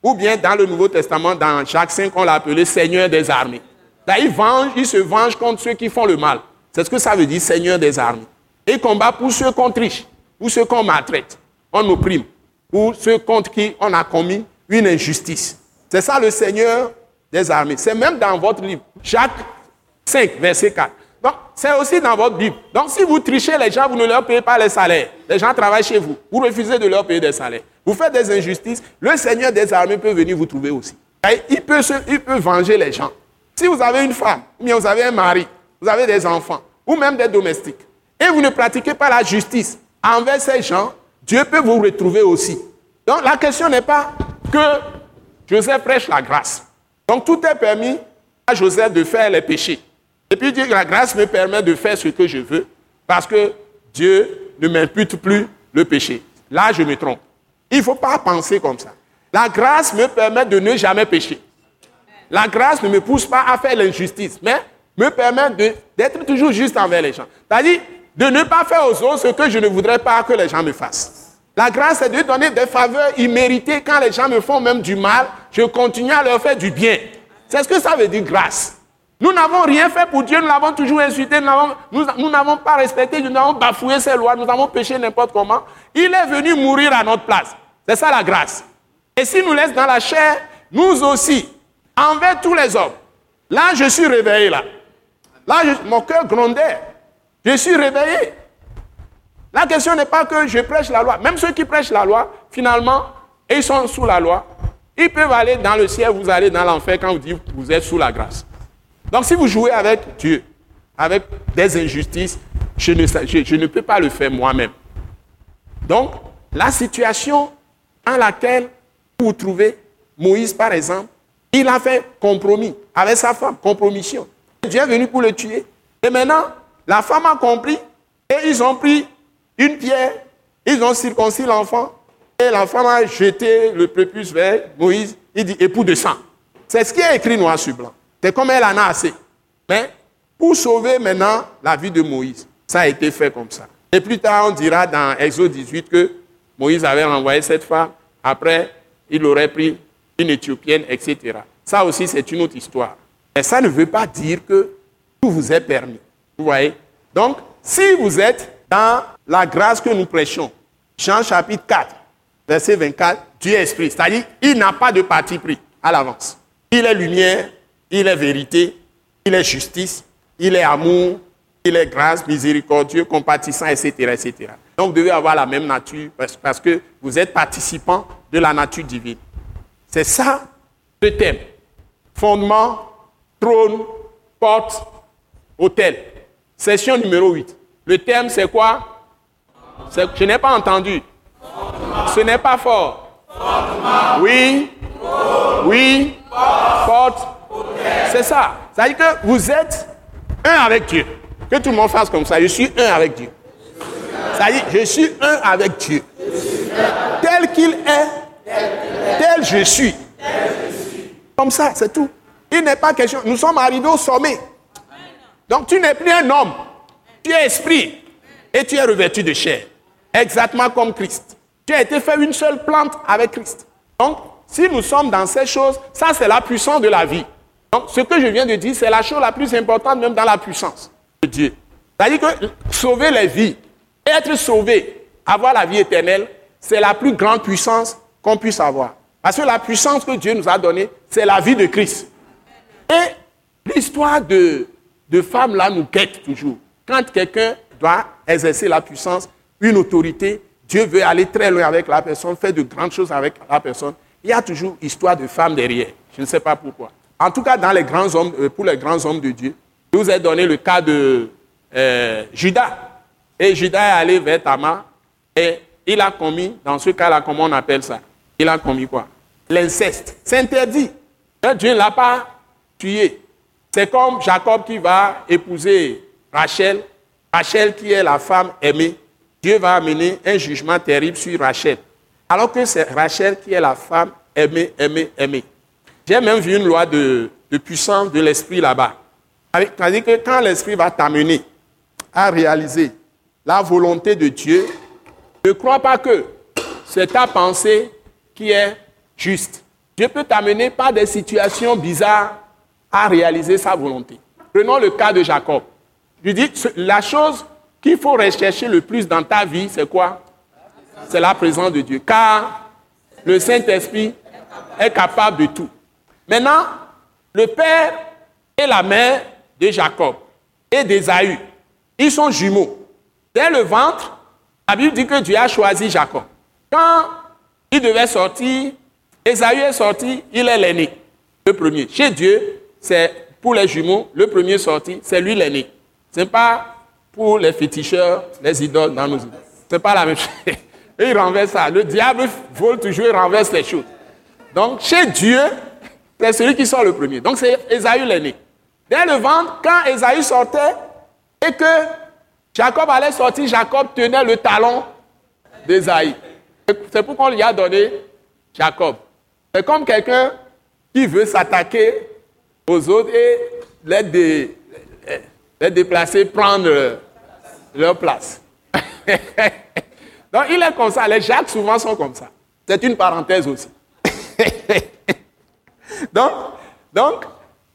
ou bien dans le Nouveau Testament, dans Jacques 5, on l'a appelé Seigneur des armées. Là, il, se venge contre ceux qui font le mal. C'est ce que ça veut dire, Seigneur des armées. Et il combat pour ceux qu'on triche, pour ceux qu'on maltraite, on opprime, pour ceux contre qui on a commis une injustice. C'est ça le Seigneur des armées. C'est même dans votre livre, Jacques 5, verset 4. Donc, c'est aussi dans votre Bible. Donc, si vous trichez les gens, vous ne leur payez pas les salaires. Les gens travaillent chez vous. Vous refusez de leur payer des salaires. Vous faites des injustices. Le Seigneur des armées peut venir vous trouver aussi. il, peut il peut venger les gens. Si vous avez une femme, ou bien vous avez un mari, vous avez des enfants, ou même des domestiques, et vous ne pratiquez pas la justice envers ces gens, Dieu peut vous retrouver aussi. Donc, la question n'est pas que Joseph prêche la grâce. Donc, tout est permis à Joseph de faire les péchés. Et puis dire que la grâce me permet de faire ce que je veux parce que Dieu ne m'impute plus le péché. Là, je me trompe. Il ne faut pas penser comme ça. La grâce me permet de ne jamais pécher. La grâce ne me pousse pas à faire l'injustice, mais me permet d'être toujours juste envers les gens. C'est-à-dire de ne pas faire aux autres ce que je ne voudrais pas que les gens me fassent. La grâce, c'est de donner des faveurs imméritées quand les gens me font même du mal. Je continue à leur faire du bien. C'est ce que ça veut dire grâce. Nous n'avons rien fait pour Dieu, nous l'avons toujours insulté, nous n'avons pas respecté, nous avons bafoué ses lois, nous avons péché n'importe comment. Il est venu mourir à notre place. C'est ça la grâce. Et s'il nous laisse dans la chair, nous aussi, envers tous les hommes. Là, je suis réveillé là. Là, mon cœur grondait. Je suis réveillé. La question n'est pas que je prêche la loi. Même ceux qui prêchent la loi, finalement, ils sont sous la loi. Ils peuvent aller dans le ciel, vous allez dans l'enfer quand vous dites vous êtes sous la grâce. Donc si vous jouez avec Dieu, avec des injustices, je ne, je, ne peux pas le faire moi-même. Donc, la situation en laquelle vous trouvez, Moïse par exemple, il a fait compromis avec sa femme, compromission. Dieu est venu pour le tuer. Et maintenant, la femme a compris et ils ont pris une pierre, ils ont circoncis l'enfant et femme a jeté le prépuce vers Moïse. Il dit époux de sang. C'est ce qui est écrit noir sur blanc. C'est comme elle en a assez. Mais pour sauver maintenant la vie de Moïse, ça a été fait comme ça. Et plus tard, on dira dans Exode 18 que Moïse avait renvoyé cette femme. Après, il aurait pris une Éthiopienne, etc. Ça aussi, c'est une autre histoire. Mais ça ne veut pas dire que tout vous est permis. Vous voyez? Donc, si vous êtes dans la grâce que nous prêchons, Jean chapitre 4, verset 24, Dieu est esprit. C'est-à-dire, il n'a pas de parti pris à l'avance. Il est lumière, il est vérité, il est justice, il est amour, il est grâce, miséricordieux, compatissant, etc., etc. Donc vous devez avoir la même nature parce que vous êtes participant de la nature divine. C'est ça le thème. Fondement, trône, porte, hôtel. Session numéro 8. Le thème, c'est quoi? Je n'ai pas entendu. Ce n'est pas fort. Oui. Oui. Porte. C'est ça. Ça veut dire que vous êtes un avec Dieu. Que tout le monde fasse comme ça. Je suis un avec Dieu. Ça veut dire, je suis un avec Dieu. Tel qu'il est, tel je suis. Comme ça, c'est tout. Il n'est pas question. Nous sommes arrivés au sommet. Donc tu n'es plus un homme. Tu es esprit. Et tu es revêtu de chair. Exactement comme Christ. Tu as été fait une seule plante avec Christ. Donc, si nous sommes dans ces choses, ça c'est la puissance de la vie. Donc, ce que je viens de dire, c'est la chose la plus importante même dans la puissance de Dieu. C'est-à-dire que sauver les vies, être sauvé, avoir la vie éternelle, c'est la plus grande puissance qu'on puisse avoir. Parce que la puissance que Dieu nous a donnée, c'est la vie de Christ. Et l'histoire de, de femmes là nous guette toujours. Quand quelqu'un doit exercer la puissance, une autorité, Dieu veut aller très loin avec la personne, faire de grandes choses avec la personne. Il y a toujours histoire de femmes derrière. Je ne sais pas pourquoi. En tout cas, dans les grands hommes, euh, pour les grands hommes de Dieu, je vous ai donné le cas de euh, Judas. Et Judas est allé vers Tamar et il a commis, dans ce cas-là, comment on appelle ça? Il a commis quoi? L'inceste. C'est interdit. Dieu ne l'a pas tué. C'est comme Jacob qui va épouser Rachel. Rachel qui est la femme aimée. Dieu va amener un jugement terrible sur Rachel. Alors que c'est Rachel qui est la femme aimée, aimée, aimée. J'ai même vu une loi de, puissance de l'esprit là-bas. C'est-à-dire que quand l'esprit va t'amener à réaliser la volonté de Dieu, ne crois pas que c'est ta pensée qui est juste. Dieu peut t'amener par des situations bizarres à réaliser sa volonté. Prenons le cas de Jacob. Je dis, la chose qu'il faut rechercher le plus dans ta vie, c'est quoi? C'est la présence de Dieu. Car le Saint-Esprit est capable de tout. Maintenant, le père et la mère de Jacob et d'Ésaü, ils sont jumeaux. Dès le ventre, la Bible dit que Dieu a choisi Jacob. Quand il devait sortir, Ésaü est sorti, il est l'aîné, le premier. Chez Dieu, c'est pour les jumeaux, le premier sorti, c'est lui l'aîné. Ce n'est pas pour les féticheurs, les idoles dans nos idoles. Ce n'est pas la même chose. <laughs> Et il renverse ça. Le diable vole toujours et renverse les choses. Donc, chez Dieu, c'est celui qui sort le premier. Donc c'est Esaü l'aîné. Dès le ventre, quand Esaü sortait et que Jacob allait sortir, Jacob tenait le talon d'Esaü. C'est pourquoi on lui a donné Jacob. C'est comme quelqu'un qui veut s'attaquer aux autres et les, les déplacer, prendre leur place. <laughs> Donc il est comme ça. Les Jacques souvent sont comme ça. C'est une parenthèse aussi. <laughs> donc, donc,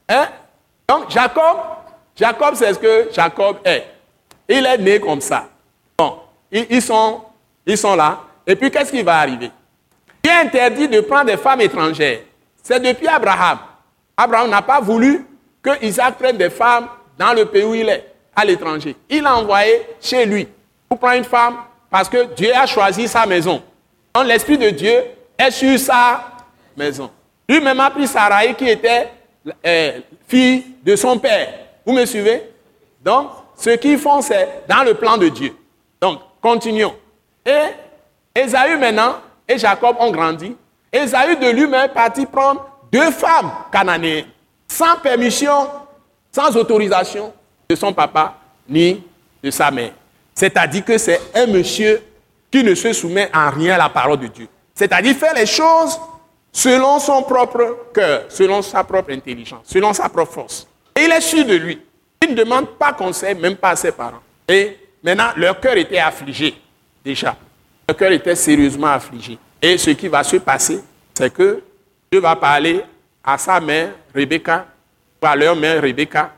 hein, donc Jacob, Jacob, c'est ce que Jacob est. Il est né comme ça. Bon, ils, sont, ils sont là. Et puis, qu'est-ce qui va arriver? Il est interdit de prendre des femmes étrangères. C'est depuis Abraham. Abraham n'a pas voulu que Isaac prenne des femmes dans le pays où il est, à l'étranger. Il a envoyé chez lui pour prendre une femme parce que Dieu a choisi sa maison. Donc, l'Esprit de Dieu est sur sa maison. Lui-même a pris Sarai qui était euh, fille de son père. Vous me suivez? Donc, ce qu'ils font, c'est dans le plan de Dieu. Donc, continuons. Et Esaü maintenant et Jacob ont grandi. Esaü de lui-même est parti prendre deux femmes cananéennes, sans permission, sans autorisation de son papa ni de sa mère. C'est-à-dire que c'est un monsieur qui ne se soumet en rien à la parole de Dieu. C'est-à-dire faire les choses selon son propre cœur, selon sa propre intelligence, selon sa propre force. Et il est sûr de lui. Il ne demande pas conseil, même pas à ses parents. Et maintenant, leur cœur était affligé, déjà. Leur cœur était sérieusement affligé. Et ce qui va se passer, c'est que Dieu va parler à sa mère, Rebecca, à leur mère, Rebecca,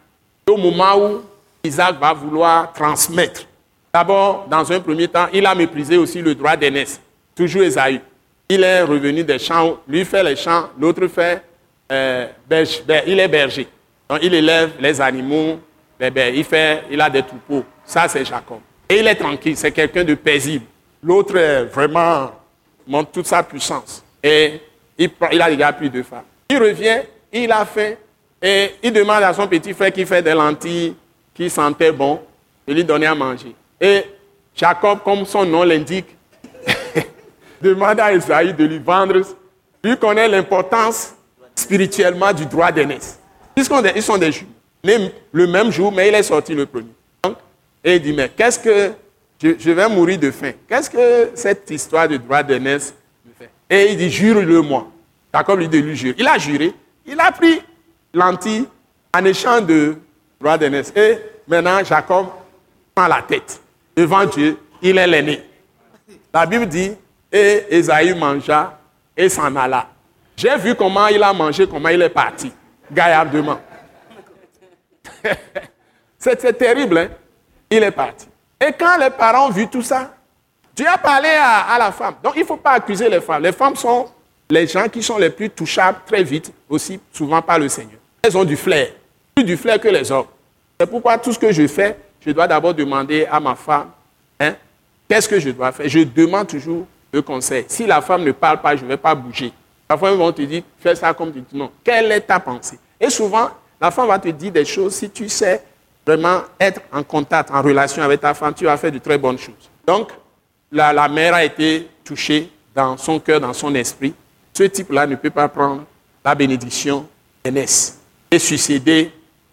au moment où Isaac va vouloir transmettre. D'abord, dans un premier temps, il a méprisé aussi le droit d'aînesse, toujours Esaü il est revenu des champs, lui fait les champs, l'autre fait, euh, il est berger. Donc il élève les animaux, il, fait, il a des troupeaux. Ça, c'est Jacob. Et il est tranquille, c'est quelqu'un de paisible. L'autre vraiment montre toute sa puissance. Et il, il a déjà plus de femmes. Il revient, il a fait, et il demande à son petit frère qui fait des lentilles, qui sentait bon, de lui donner à manger. Et Jacob, comme son nom l'indique, <laughs> demande à Esaïe de lui vendre. Lui connaît l'importance spirituellement du droit d'aînesse. Ils sont des, ils sont Le même jour, mais il est sorti le premier. et il dit, mais qu'est-ce que... Je, vais mourir de faim? Qu'est-ce que cette histoire de droit d'aînesse me fait? Et il dit, jure-le-moi. Jacob lui dit, lui jure. Il a juré. Il a pris l'anti en échange de droit. Et maintenant, Jacob prend la tête devant Dieu. Il est l'aîné. La Bible dit, et Esaïe mangea et s'en alla. J'ai vu comment il a mangé, comment il est parti, gaillardement. <laughs> C'était terrible, hein? Il est parti. Et quand les parents ont vu tout ça, Dieu a parlé à, la femme. Donc il ne faut pas accuser les femmes. Les femmes sont les gens qui sont les plus touchables très vite, aussi souvent par le Seigneur. Elles ont du flair, plus du flair que les hommes. C'est pourquoi tout ce que je fais, je dois d'abord demander à ma femme, hein, qu'est-ce que je dois faire Je demande toujours le conseil. Si la femme ne parle pas, je ne vais pas bouger. Parfois, ils vont te dire, fais ça comme tu dis. Non. Quelle est ta pensée? Et souvent, la femme va te dire des choses. Si tu sais vraiment être en contact, en relation avec ta femme, tu vas faire de très bonnes choses. Donc, la, la mère a été touchée dans son cœur, dans son esprit. Ce type-là ne peut pas prendre la bénédiction d'aînesse et succéder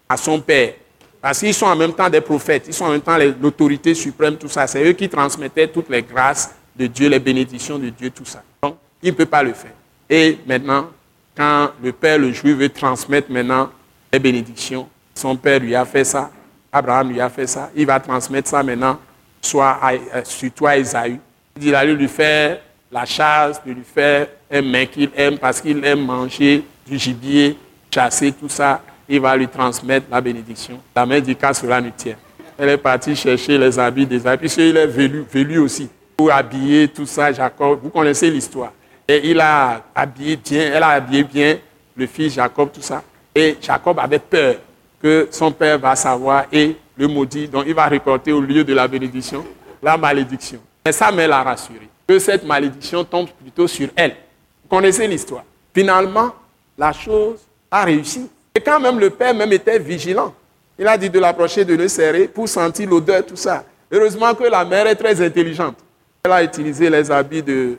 à son père. Parce qu'ils sont en même temps des prophètes, ils sont en même temps l'autorité suprême, tout ça. C'est eux qui transmettaient toutes les grâces de Dieu, les bénédictions de Dieu, tout ça. Donc, il ne peut pas le faire. Et maintenant, quand le père, le juif, veut transmettre maintenant les bénédictions, son père lui a fait ça, Abraham lui a fait ça, il va transmettre ça maintenant, soit à, euh, surtout Esaü. Il a lui faire la chasse, de lui faire un mec qu'il aime parce qu'il aime manger du gibier, chasser, tout ça. Il va lui transmettre la bénédiction. La mère dit qu'à cela nous tient. Elle est partie chercher les habits des habits, puisqu'il est velu, aussi, pour habiller tout ça, Jacob. Vous connaissez l'histoire. Et il a habillé bien, elle a habillé bien le fils Jacob, tout ça. Et Jacob avait peur que son père va savoir et le maudit. Donc il va récolter au lieu de la bénédiction la malédiction. Et sa mère l'a rassuré que cette malédiction tombe plutôt sur elle. Vous connaissez l'histoire. Finalement, la chose a réussi. Et quand même le père même était vigilant. Il a dit de l'approcher, de le serrer pour sentir l'odeur, tout ça. Heureusement que la mère est très intelligente. Elle a utilisé les habits de,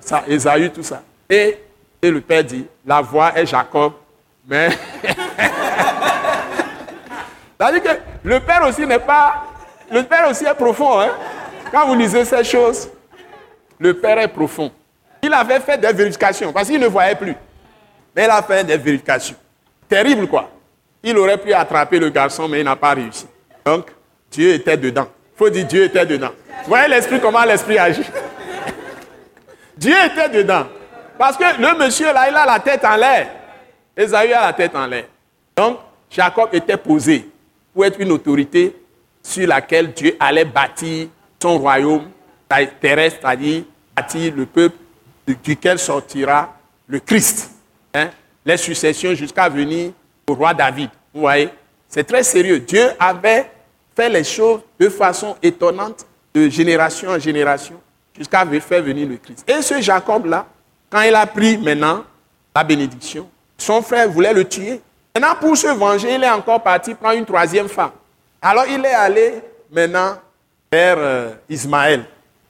ça, Esaü, tout ça. Et, et le père dit, la voix est Jacob, mais... <laughs> C'est-à-dire que le père aussi n'est pas... Le père aussi est profond. Hein? Quand vous lisez ces choses, le père est profond. Il avait fait des vérifications parce qu'il ne voyait plus. Mais il a fait des vérifications. Terrible quoi. Il aurait pu attraper le garçon, mais il n'a pas réussi. Donc, Dieu était dedans. Il faut dire Dieu était dedans. Vous voyez l'esprit, comment l'esprit agit Dieu était dedans. Parce que le monsieur là, il a la tête en l'air. Esaü a la tête en l'air. Donc, Jacob était posé pour être une autorité sur laquelle Dieu allait bâtir son royaume terrestre, c'est-à-dire bâtir le peuple duquel sortira le Christ. Hein? Les successions jusqu'à venir au roi David. Vous voyez C'est très sérieux. Dieu avait fait les choses de façon étonnante de génération en génération jusqu'à faire venir le Christ. Et ce Jacob-là, quand il a pris maintenant la bénédiction, son frère voulait le tuer. Maintenant, pour se venger, il est encore parti prendre une troisième femme. Alors, il est allé maintenant vers euh, Ismaël.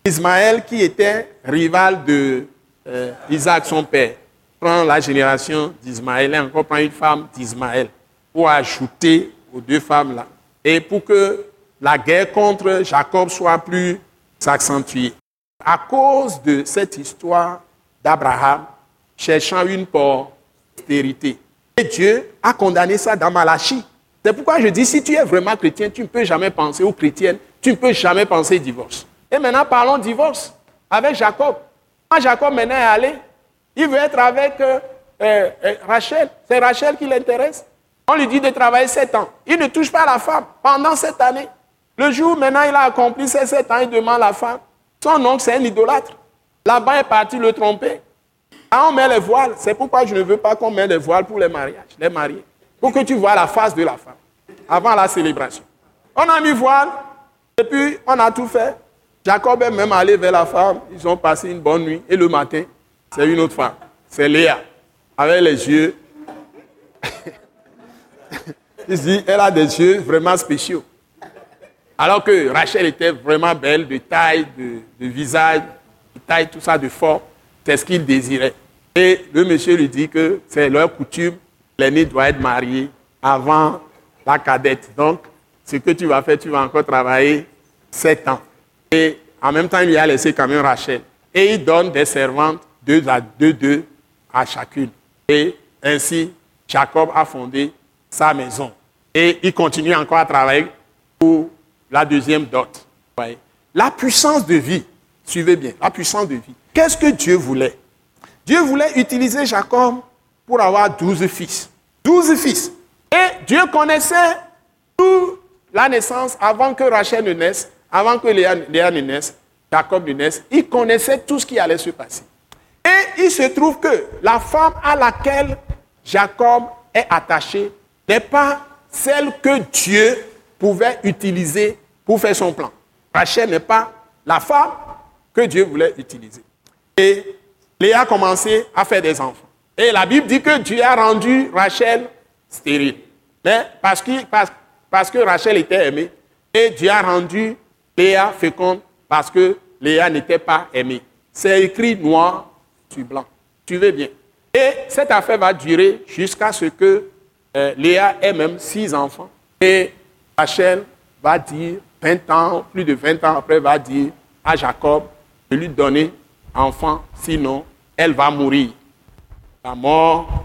Ismaël, qui était rival de euh, Isaac, son père, prend la génération d'Ismaël et encore prend une femme d'Ismaël pour ajouter aux deux femmes-là. Et pour que la guerre contre Jacob soit plus accentuée à cause de cette histoire d'Abraham cherchant une postérité. Et Dieu a condamné ça dans Malachie. C'est pourquoi je dis, si tu es vraiment chrétien, tu ne peux jamais penser, aux chrétiennes, tu ne peux jamais penser divorce. Et maintenant, parlons divorce avec Jacob. Quand Jacob maintenant est allé, il veut être avec euh, euh, euh, Rachel. C'est Rachel qui l'intéresse. On lui dit de travailler sept ans. Il ne touche pas la femme pendant cette année. Le jour maintenant, il a accompli ces sept ans, il demande la femme. Son oncle, c'est un idolâtre. Là-bas est parti le tromper. Ah, on met les voiles. C'est pourquoi je ne veux pas qu'on mette les voiles pour les mariages, les mariés. Pour que tu vois la face de la femme avant la célébration. On a mis voile et puis on a tout fait. Jacob est même allé vers la femme. Ils ont passé une bonne nuit. Et le matin, c'est une autre femme. C'est Léa. Avec les yeux. Il dit, elle a des yeux vraiment spéciaux. Alors que Rachel était vraiment belle, de taille, de, visage, de taille, tout ça, de forme. C'est ce qu'il désirait. Et le monsieur lui dit que c'est leur coutume, l'aîné doit être marié avant la cadette. Donc, ce que tu vas faire, tu vas encore travailler sept ans. Et en même temps, il lui a laissé quand même Rachel. Et il donne des servantes, deux à deux, deux à chacune. Et ainsi, Jacob a fondé sa maison. Et il continue encore à travailler pour la deuxième dot. La puissance de vie, suivez bien, la puissance de vie. Qu'est-ce que Dieu voulait? Dieu voulait utiliser Jacob pour avoir douze fils. Douze fils. Et Dieu connaissait toute la naissance avant que Rachel ne naisse, avant que Léa, ne naisse. Jacob de naisse, il connaissait tout ce qui allait se passer. Et il se trouve que la femme à laquelle Jacob est attaché n'est pas celle que Dieu pouvait utiliser pour faire son plan. Rachel n'est pas la femme que Dieu voulait utiliser. Et Léa a commencé à faire des enfants. Et la Bible dit que Dieu a rendu Rachel stérile. Mais parce que, Rachel était aimée, et Dieu a rendu Léa féconde parce que Léa n'était pas aimée. C'est écrit noir sur blanc. Tu veux bien. Et cette affaire va durer jusqu'à ce que euh, Léa ait même six enfants. Et Rachel va dire, 20 ans, plus de 20 ans après, va dire à Jacob de lui donner enfant, sinon elle va mourir. La mort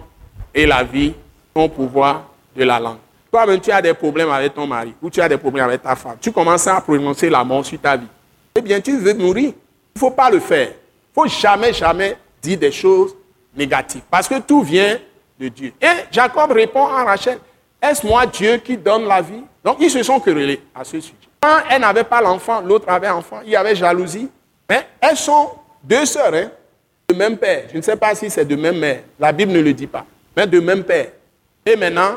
et la vie sont pouvoir de la langue. Toi-même, tu as des problèmes avec ton mari ou tu as des problèmes avec ta femme. Tu commences à prononcer la mort sur ta vie. Eh bien, tu veux mourir. Il ne faut pas le faire. Il ne faut jamais, jamais dire des choses négatives. Parce que tout vient de Dieu. Et Jacob répond à Rachel, est-ce moi Dieu qui donne la vie? Donc, ils se sont querellés à ce sujet. Quand elle n'avait pas l'enfant, l'autre avait enfant, il y avait jalousie. Mais elles sont deux sœurs, hein, de même père. Je ne sais pas si c'est de même mère. La Bible ne le dit pas. Mais de même père. Et maintenant,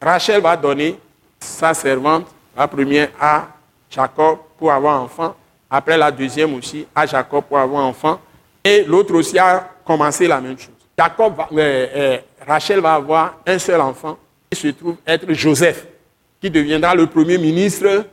Rachel va donner sa servante, la première, à Jacob pour avoir enfant. Après la deuxième aussi, à Jacob pour avoir enfant. Et l'autre aussi a commencé la même chose. Jacob euh, euh, Rachel va avoir un seul enfant, qui se trouve être Joseph, qui deviendra le premier ministre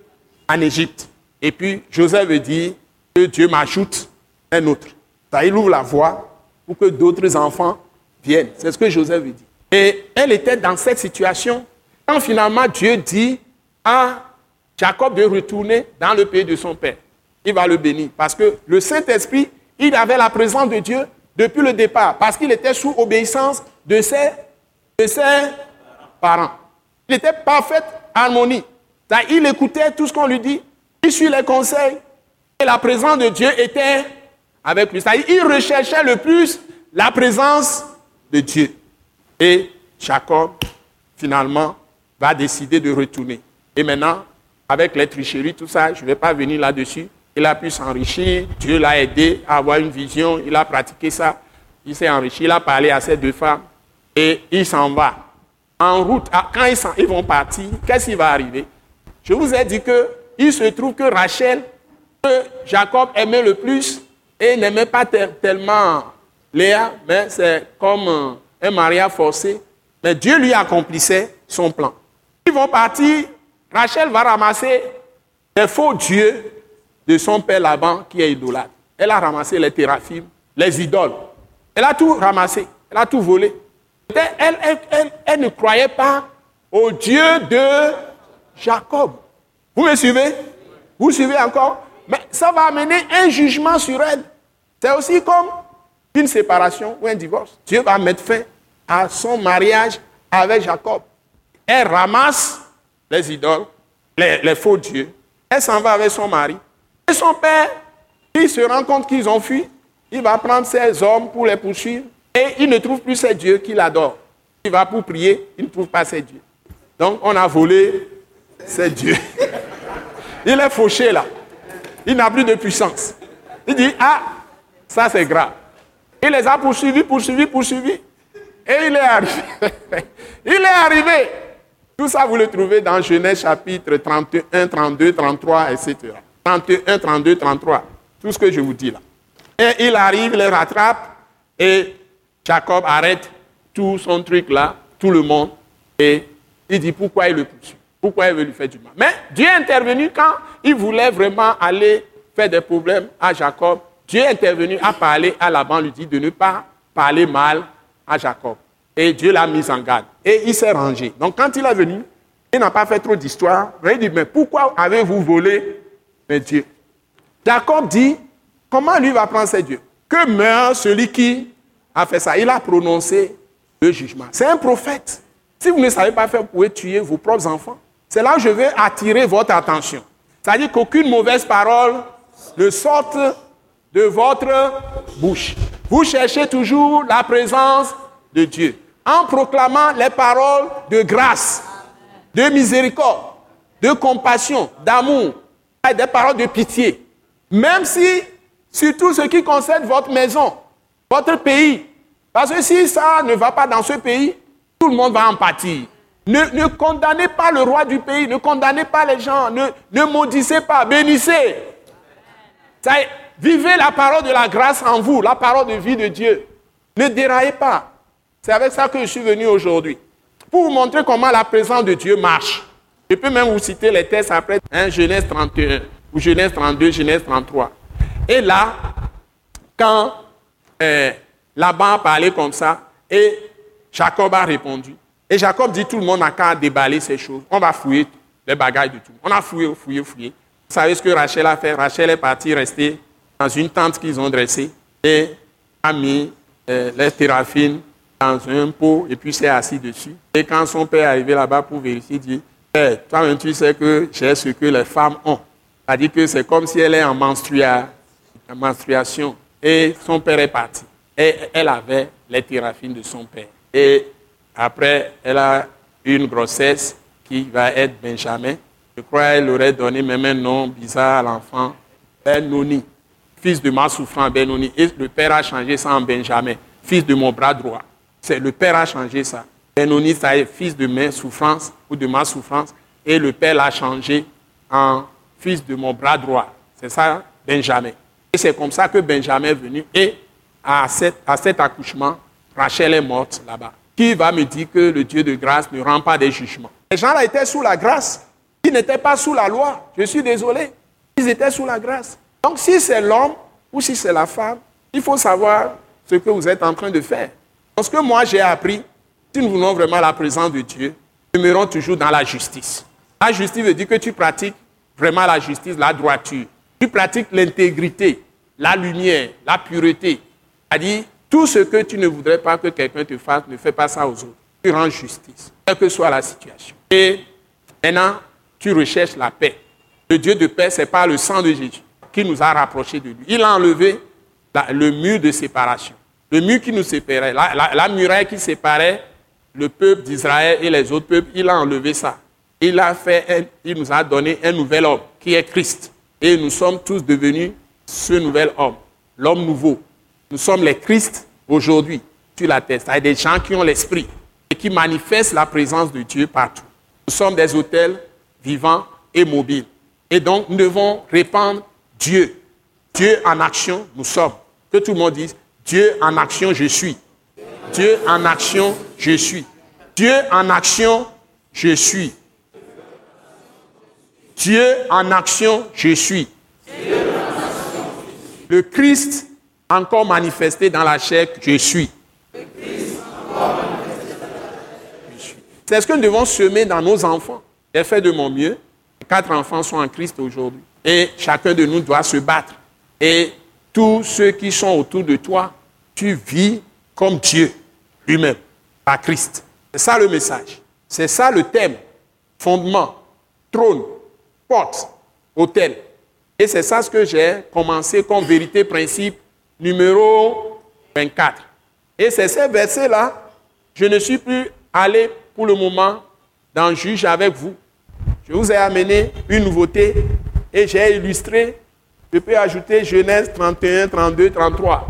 en Égypte. Et puis Joseph veut dire que Dieu m'ajoute un autre. Ça, il ouvre la voie pour que d'autres enfants viennent. C'est ce que Joseph veut dire. Et elle était dans cette situation quand finalement Dieu dit à Jacob de retourner dans le pays de son père. Il va le bénir. Parce que le Saint-Esprit, il avait la présence de Dieu depuis le départ. Parce qu'il était sous obéissance de ses, de ses parents. Il était parfaite harmonie. Il écoutait tout ce qu'on lui dit. Il suit les conseils. Et la présence de Dieu était avec lui. Il recherchait le plus la présence de Dieu. Et Jacob, finalement, va décider de retourner. Et maintenant, avec les tricheries, tout ça, je ne vais pas venir là-dessus. Il a pu s'enrichir, Dieu l'a aidé à avoir une vision, il a pratiqué ça, il s'est enrichi, il a parlé à ces deux femmes. Et il s'en va. En route, quand ils, vont partir, qu'est-ce qui va arriver? Je vous ai dit qu'il se trouve que Rachel, que Jacob aimait le plus, et n'aimait pas tellement Léa, mais c'est comme un mariage forcé. Mais Dieu lui accomplissait son plan. Ils vont partir, Rachel va ramasser les faux dieux de son père Laban qui est idolâtre. Elle a ramassé les théraphim, les idoles. Elle a tout ramassé, elle a tout volé. Elle, elle, ne croyait pas au Dieu de Jacob. Vous me suivez? Vous suivez encore? Mais ça va amener un jugement sur elle. C'est aussi comme une séparation ou un divorce. Dieu va mettre fin à son mariage avec Jacob. Elle ramasse les idoles, les, faux dieux. Elle s'en va avec son mari. Et son père, il se rend compte qu'ils ont fui. Il va prendre ses hommes pour les poursuivre. Et il ne trouve plus ces dieux qu'il adore. Il va pour prier, il ne trouve pas ces dieux. Donc on a volé ces dieux. <laughs> Il est fauché là. Il n'a plus de puissance. Il dit, ah, ça c'est grave. Il les a poursuivis, poursuivis, poursuivis. Et il est arrivé. <laughs> il est arrivé. Tout ça, vous le trouvez dans Genèse chapitre 31, 32, 33, etc. 31, 32, 33. Tout ce que je vous dis là. Et il arrive, les rattrape. Et Jacob arrête tout son truc là, tout le monde. Et il dit pourquoi il le poursuit. Pourquoi il veut lui faire du mal. Mais Dieu est intervenu quand il voulait vraiment aller faire des problèmes à Jacob. Dieu est intervenu à parler à Laban, lui dit de ne pas parler mal à Jacob. Et Dieu l'a mis en garde. Et il s'est rangé. Donc quand il est venu, il n'a pas fait trop d'histoire. Il dit, mais pourquoi avez-vous volé mes dieux Jacob dit, comment lui va prendre ses dieux? Que meurt celui qui a fait ça. Il a prononcé le jugement. C'est un prophète. Si vous ne savez pas faire, vous pouvez tuer vos propres enfants. C'est là que je vais attirer votre attention. C'est-à-dire qu'aucune mauvaise parole ne sorte de votre bouche. Vous cherchez toujours la présence de Dieu en proclamant les paroles de grâce, de miséricorde, de compassion, d'amour, des paroles de pitié. Même si, surtout ce qui concerne votre maison, votre pays. Parce que si ça ne va pas dans ce pays, tout le monde va en pâtir. Ne, condamnez pas le roi du pays, ne condamnez pas les gens, ne, ne maudissez pas, bénissez. Vivez la parole de la grâce en vous, la parole de vie de Dieu. Ne déraillez pas. C'est avec ça que je suis venu aujourd'hui. Pour vous montrer comment la présence de Dieu marche. Je peux même vous citer les textes après, Genèse 31, ou Genèse 32, Genèse 33. Et là, quand euh, Laban a parlé comme ça, et Jacob a répondu. Et Jacob dit, tout le monde n'a qu'à déballer ces choses. On va fouiller les bagages de tout. On a fouillé, fouillé, fouillé. Vous savez ce que Rachel a fait? Rachel est partie rester dans une tente qu'ils ont dressée et a mis euh, les téraphines dans un pot et puis s'est assis dessus. Et quand son père est arrivé là-bas pour vérifier, il dit Père, toi-même tu sais que j'ai ce que les femmes ont. C'est-à-dire que c'est comme si elle est en, en menstruation. Et son père est parti. Et elle avait les téraphines de son père. Et après, elle a une grossesse qui va être Benjamin. Je crois qu'elle aurait donné même un nom bizarre à l'enfant, Benoni, fils de ma souffrance, Benoni. Et le père a changé ça en Benjamin, fils de mon bras droit. C'est le père a changé ça. Benoni, ça est fils de ma souffrance ou de ma souffrance. Et le père l'a changé en fils de mon bras droit. C'est ça, Benjamin. Et c'est comme ça que Benjamin est venu. Et à à cet accouchement, Rachel est morte là-bas. Qui va me dire que le Dieu de grâce ne rend pas des jugements? Les gens-là étaient sous la grâce. Ils n'étaient pas sous la loi. Je suis désolé. Ils étaient sous la grâce. Donc si c'est l'homme ou si c'est la femme, il faut savoir ce que vous êtes en train de faire. Parce que moi j'ai appris, si nous voulons vraiment la présence de Dieu, nous demeurons toujours dans la justice. La justice veut dire que tu pratiques vraiment la justice, la droiture. Tu pratiques l'intégrité, la lumière, la pureté. C'est-à-dire, tout ce que tu ne voudrais pas que quelqu'un te fasse, ne fais pas ça aux autres. Tu rends justice, quelle que soit la situation. Et maintenant, tu recherches la paix. Le Dieu de paix, c'est pas le sang de Jésus qui nous a rapprochés de lui. Il a enlevé le mur de séparation. Le mur qui nous séparait, la, muraille qui séparait le peuple d'Israël et les autres peuples, il a enlevé ça. Il, a fait il nous a donné un nouvel homme qui est Christ. Et nous sommes tous devenus ce nouvel homme, l'homme nouveau. Nous sommes les Christ aujourd'hui sur la terre. Il y a des gens qui ont l'esprit et qui manifestent la présence de Dieu partout. Nous sommes des hôtels vivants et mobiles. Et donc, nous devons répandre Dieu. Dieu en action, nous sommes. Que tout le monde dise, Dieu en action, je suis. Dieu en action, je suis. Dieu en action, je suis. Dieu en action, je suis. Le Christ encore manifesté dans la chair, je suis. C'est ce que nous devons semer dans nos enfants. J'ai fait de mon mieux. Quatre enfants sont en Christ aujourd'hui. Et chacun de nous doit se battre. Et tous ceux qui sont autour de toi, tu vis comme Dieu lui-même, par Christ. C'est ça le message. C'est ça le thème. Fondement, trône, porte, hôtel. Et c'est ça ce que j'ai commencé comme vérité principe numéro 24. Et c'est ces versets-là, je ne suis plus allé pour le moment dans Juge avec vous. Je vous ai amené une nouveauté et j'ai illustré. Je peux ajouter Genèse 31, 32, 33.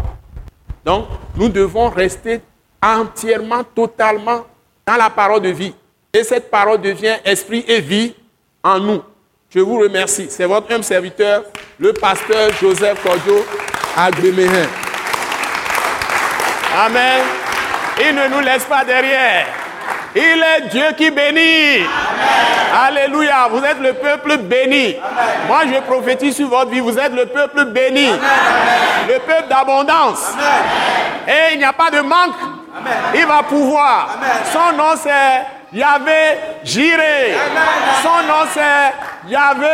Donc, nous devons rester entièrement, totalement dans la parole de vie. Et cette parole devient esprit et vie en nous. Je vous remercie. C'est votre homme serviteur, le pasteur Joseph Cordio Agbemehin. Amen. Il ne nous laisse pas derrière. Il est Dieu qui bénit. Alléluia. Vous êtes le peuple béni. Moi, je prophétise sur votre vie. Vous êtes le peuple béni. Le peuple d'abondance. Et il n'y a pas de manque. Il va pouvoir. Son nom, c'est Yahvé Jiré. Son nom c'est Yahvé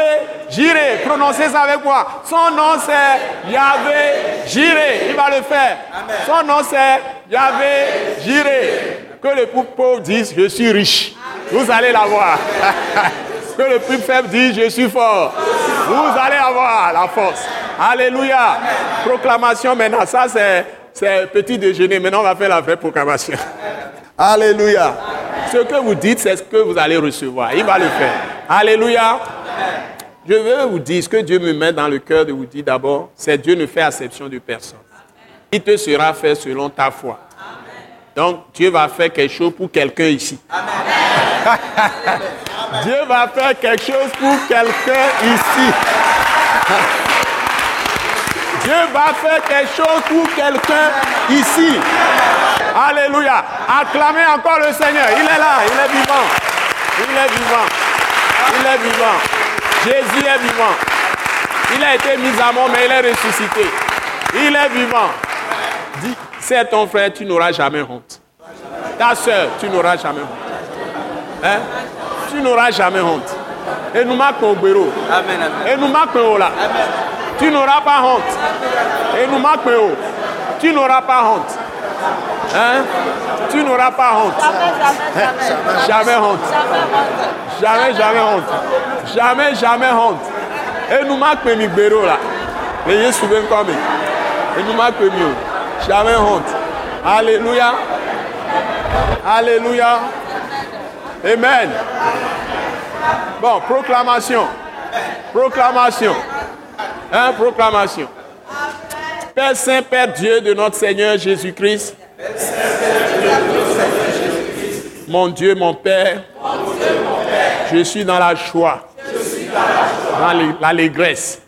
Jiré. Prononcez ça avec moi. Son nom c'est Yahvé Jiré. Il va le faire. Son nom c'est Yahvé Jiré. Que le plus pauvre dise Je suis riche. Vous allez l'avoir. <laughs> que le plus faible dise Je suis fort. Vous allez avoir la force. Alléluia. Proclamation maintenant. Ça c'est petit déjeuner. Maintenant on va faire la vraie proclamation. <laughs> Alléluia. Ce que vous dites, c'est ce que vous allez recevoir. Il va le faire. Alléluia. Je veux vous dire ce que Dieu me met dans le cœur de vous dire d'abord, c'est Dieu ne fait exception de personne. Il te sera fait selon ta foi. Donc Dieu va faire quelque chose pour quelqu'un ici. Dieu va faire quelque chose pour quelqu'un ici. Dieu va faire quelque chose pour quelqu'un ici. Alléluia. Acclamez encore le Seigneur. Il est là, il est vivant. Il est vivant. Il est vivant. Jésus est vivant. Il a été mis à mort, mais il est ressuscité. Il est vivant. Dis, c'est ton frère, tu n'auras jamais honte. Ta soeur, tu n'auras jamais honte. Hein? Tu n'auras jamais honte. Et nous marquons au bureau. Amen, amen. Et nous marquons là. Amen. Tu n'auras pas honte. Et nous marquons. Tu n'auras pas honte. Hein? Tu n'auras pas honte. Jamais honte. Jamais, jamais honte. Jamais, jamais honte. Et nous marquons mi bureau là. Et je suis comme Et nous marquons mieux. Jamais honte. Alléluia. Alléluia. Amen. Bon, proclamation. Proclamation. Hein, proclamation. Père Saint, Père Dieu de notre Seigneur Jésus-Christ. Mon Dieu, mon Père. Je suis dans la joie. Dans l'allégresse.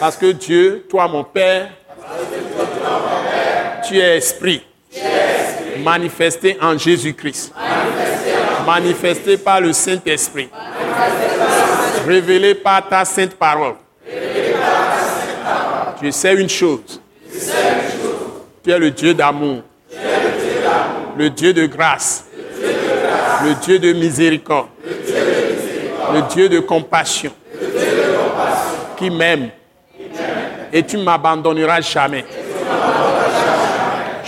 Parce que Dieu, toi mon Père, tu es esprit. Manifesté en Jésus-Christ. Manifesté par le Saint-Esprit. Révélé par ta sainte parole. Je sais une chose. Tu es le Dieu d'amour. Le Dieu de grâce. Le Dieu de miséricorde. Le Dieu de compassion. Qui m'aime. Et tu ne m'abandonneras jamais.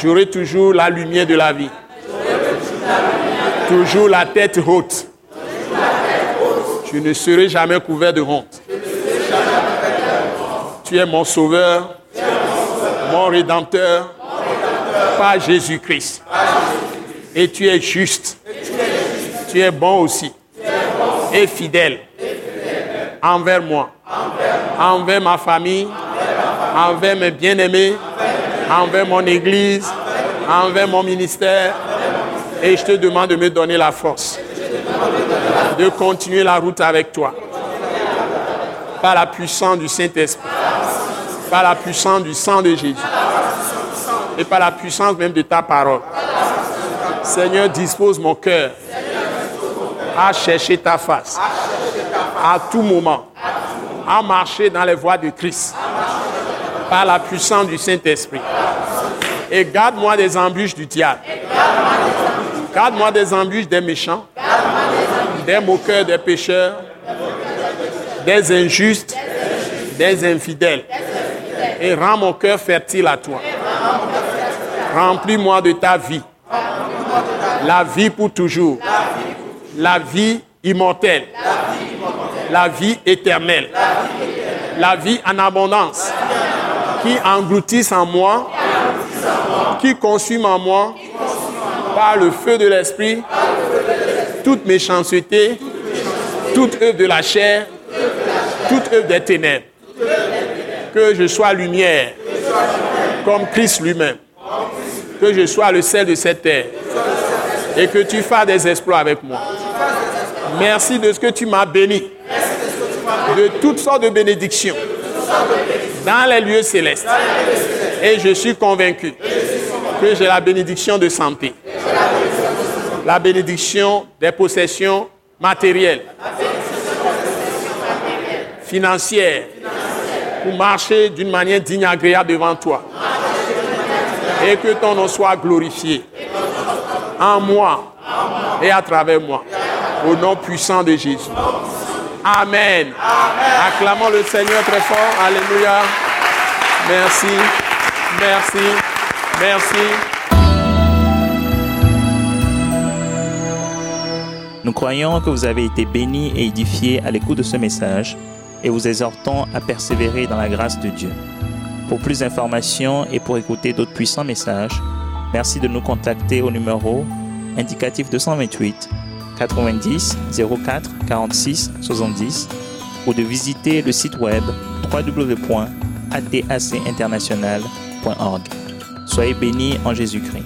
J'aurai toujours la lumière de la vie. Toujours la tête haute. Je ne serai jamais couvert de honte. Tu es mon sauveur, mon rédempteur, par Jésus-Christ. Et tu es juste. Tu es bon aussi. Et fidèle envers moi, envers ma famille, envers mes bien-aimés, envers mon église, envers mon ministère. Et je te demande de me donner la force de continuer la route avec toi. Par la puissance du Saint-Esprit. Par la puissance du sang de Jésus. Et par la puissance même de ta parole. Seigneur, dispose mon cœur à chercher ta face. À tout moment. À marcher dans les voies de Christ. Par la puissance du Saint-Esprit. Et garde-moi des embûches du diable. Garde-moi des embûches des méchants des moqueurs, des pécheurs, des injustes, des infidèles. Et rends mon cœur fertile à toi. Remplis-moi de ta vie. La vie pour toujours. La vie immortelle. La vie éternelle. La vie en abondance. Qui engloutisse en moi. Qui consume en moi. Par le feu de l'esprit toute méchanceté, toute œuvre de la chair, toute œuvre des ténèbres. Que je sois lumière, comme Christ lui-même. Que je sois le sel de cette terre. Et que tu fasses des exploits avec moi. Merci de ce que tu m'as béni. De toutes sortes de bénédictions. Dans les lieux célestes. Et je suis convaincu que j'ai la bénédiction de santé. La bénédiction des possessions matérielles, financières, pour marcher d'une manière digne et agréable devant toi. Et que ton nom soit glorifié. En moi et à travers moi. Au nom puissant de Jésus. Amen. Acclamons le Seigneur très fort. Alléluia. Merci. Merci. Merci. Nous croyons que vous avez été bénis et édifiés à l'écoute de ce message et vous exhortons à persévérer dans la grâce de Dieu. Pour plus d'informations et pour écouter d'autres puissants messages, merci de nous contacter au numéro indicatif 228 90 04 46 70 ou de visiter le site web www.atacinternational.org. Soyez bénis en Jésus-Christ.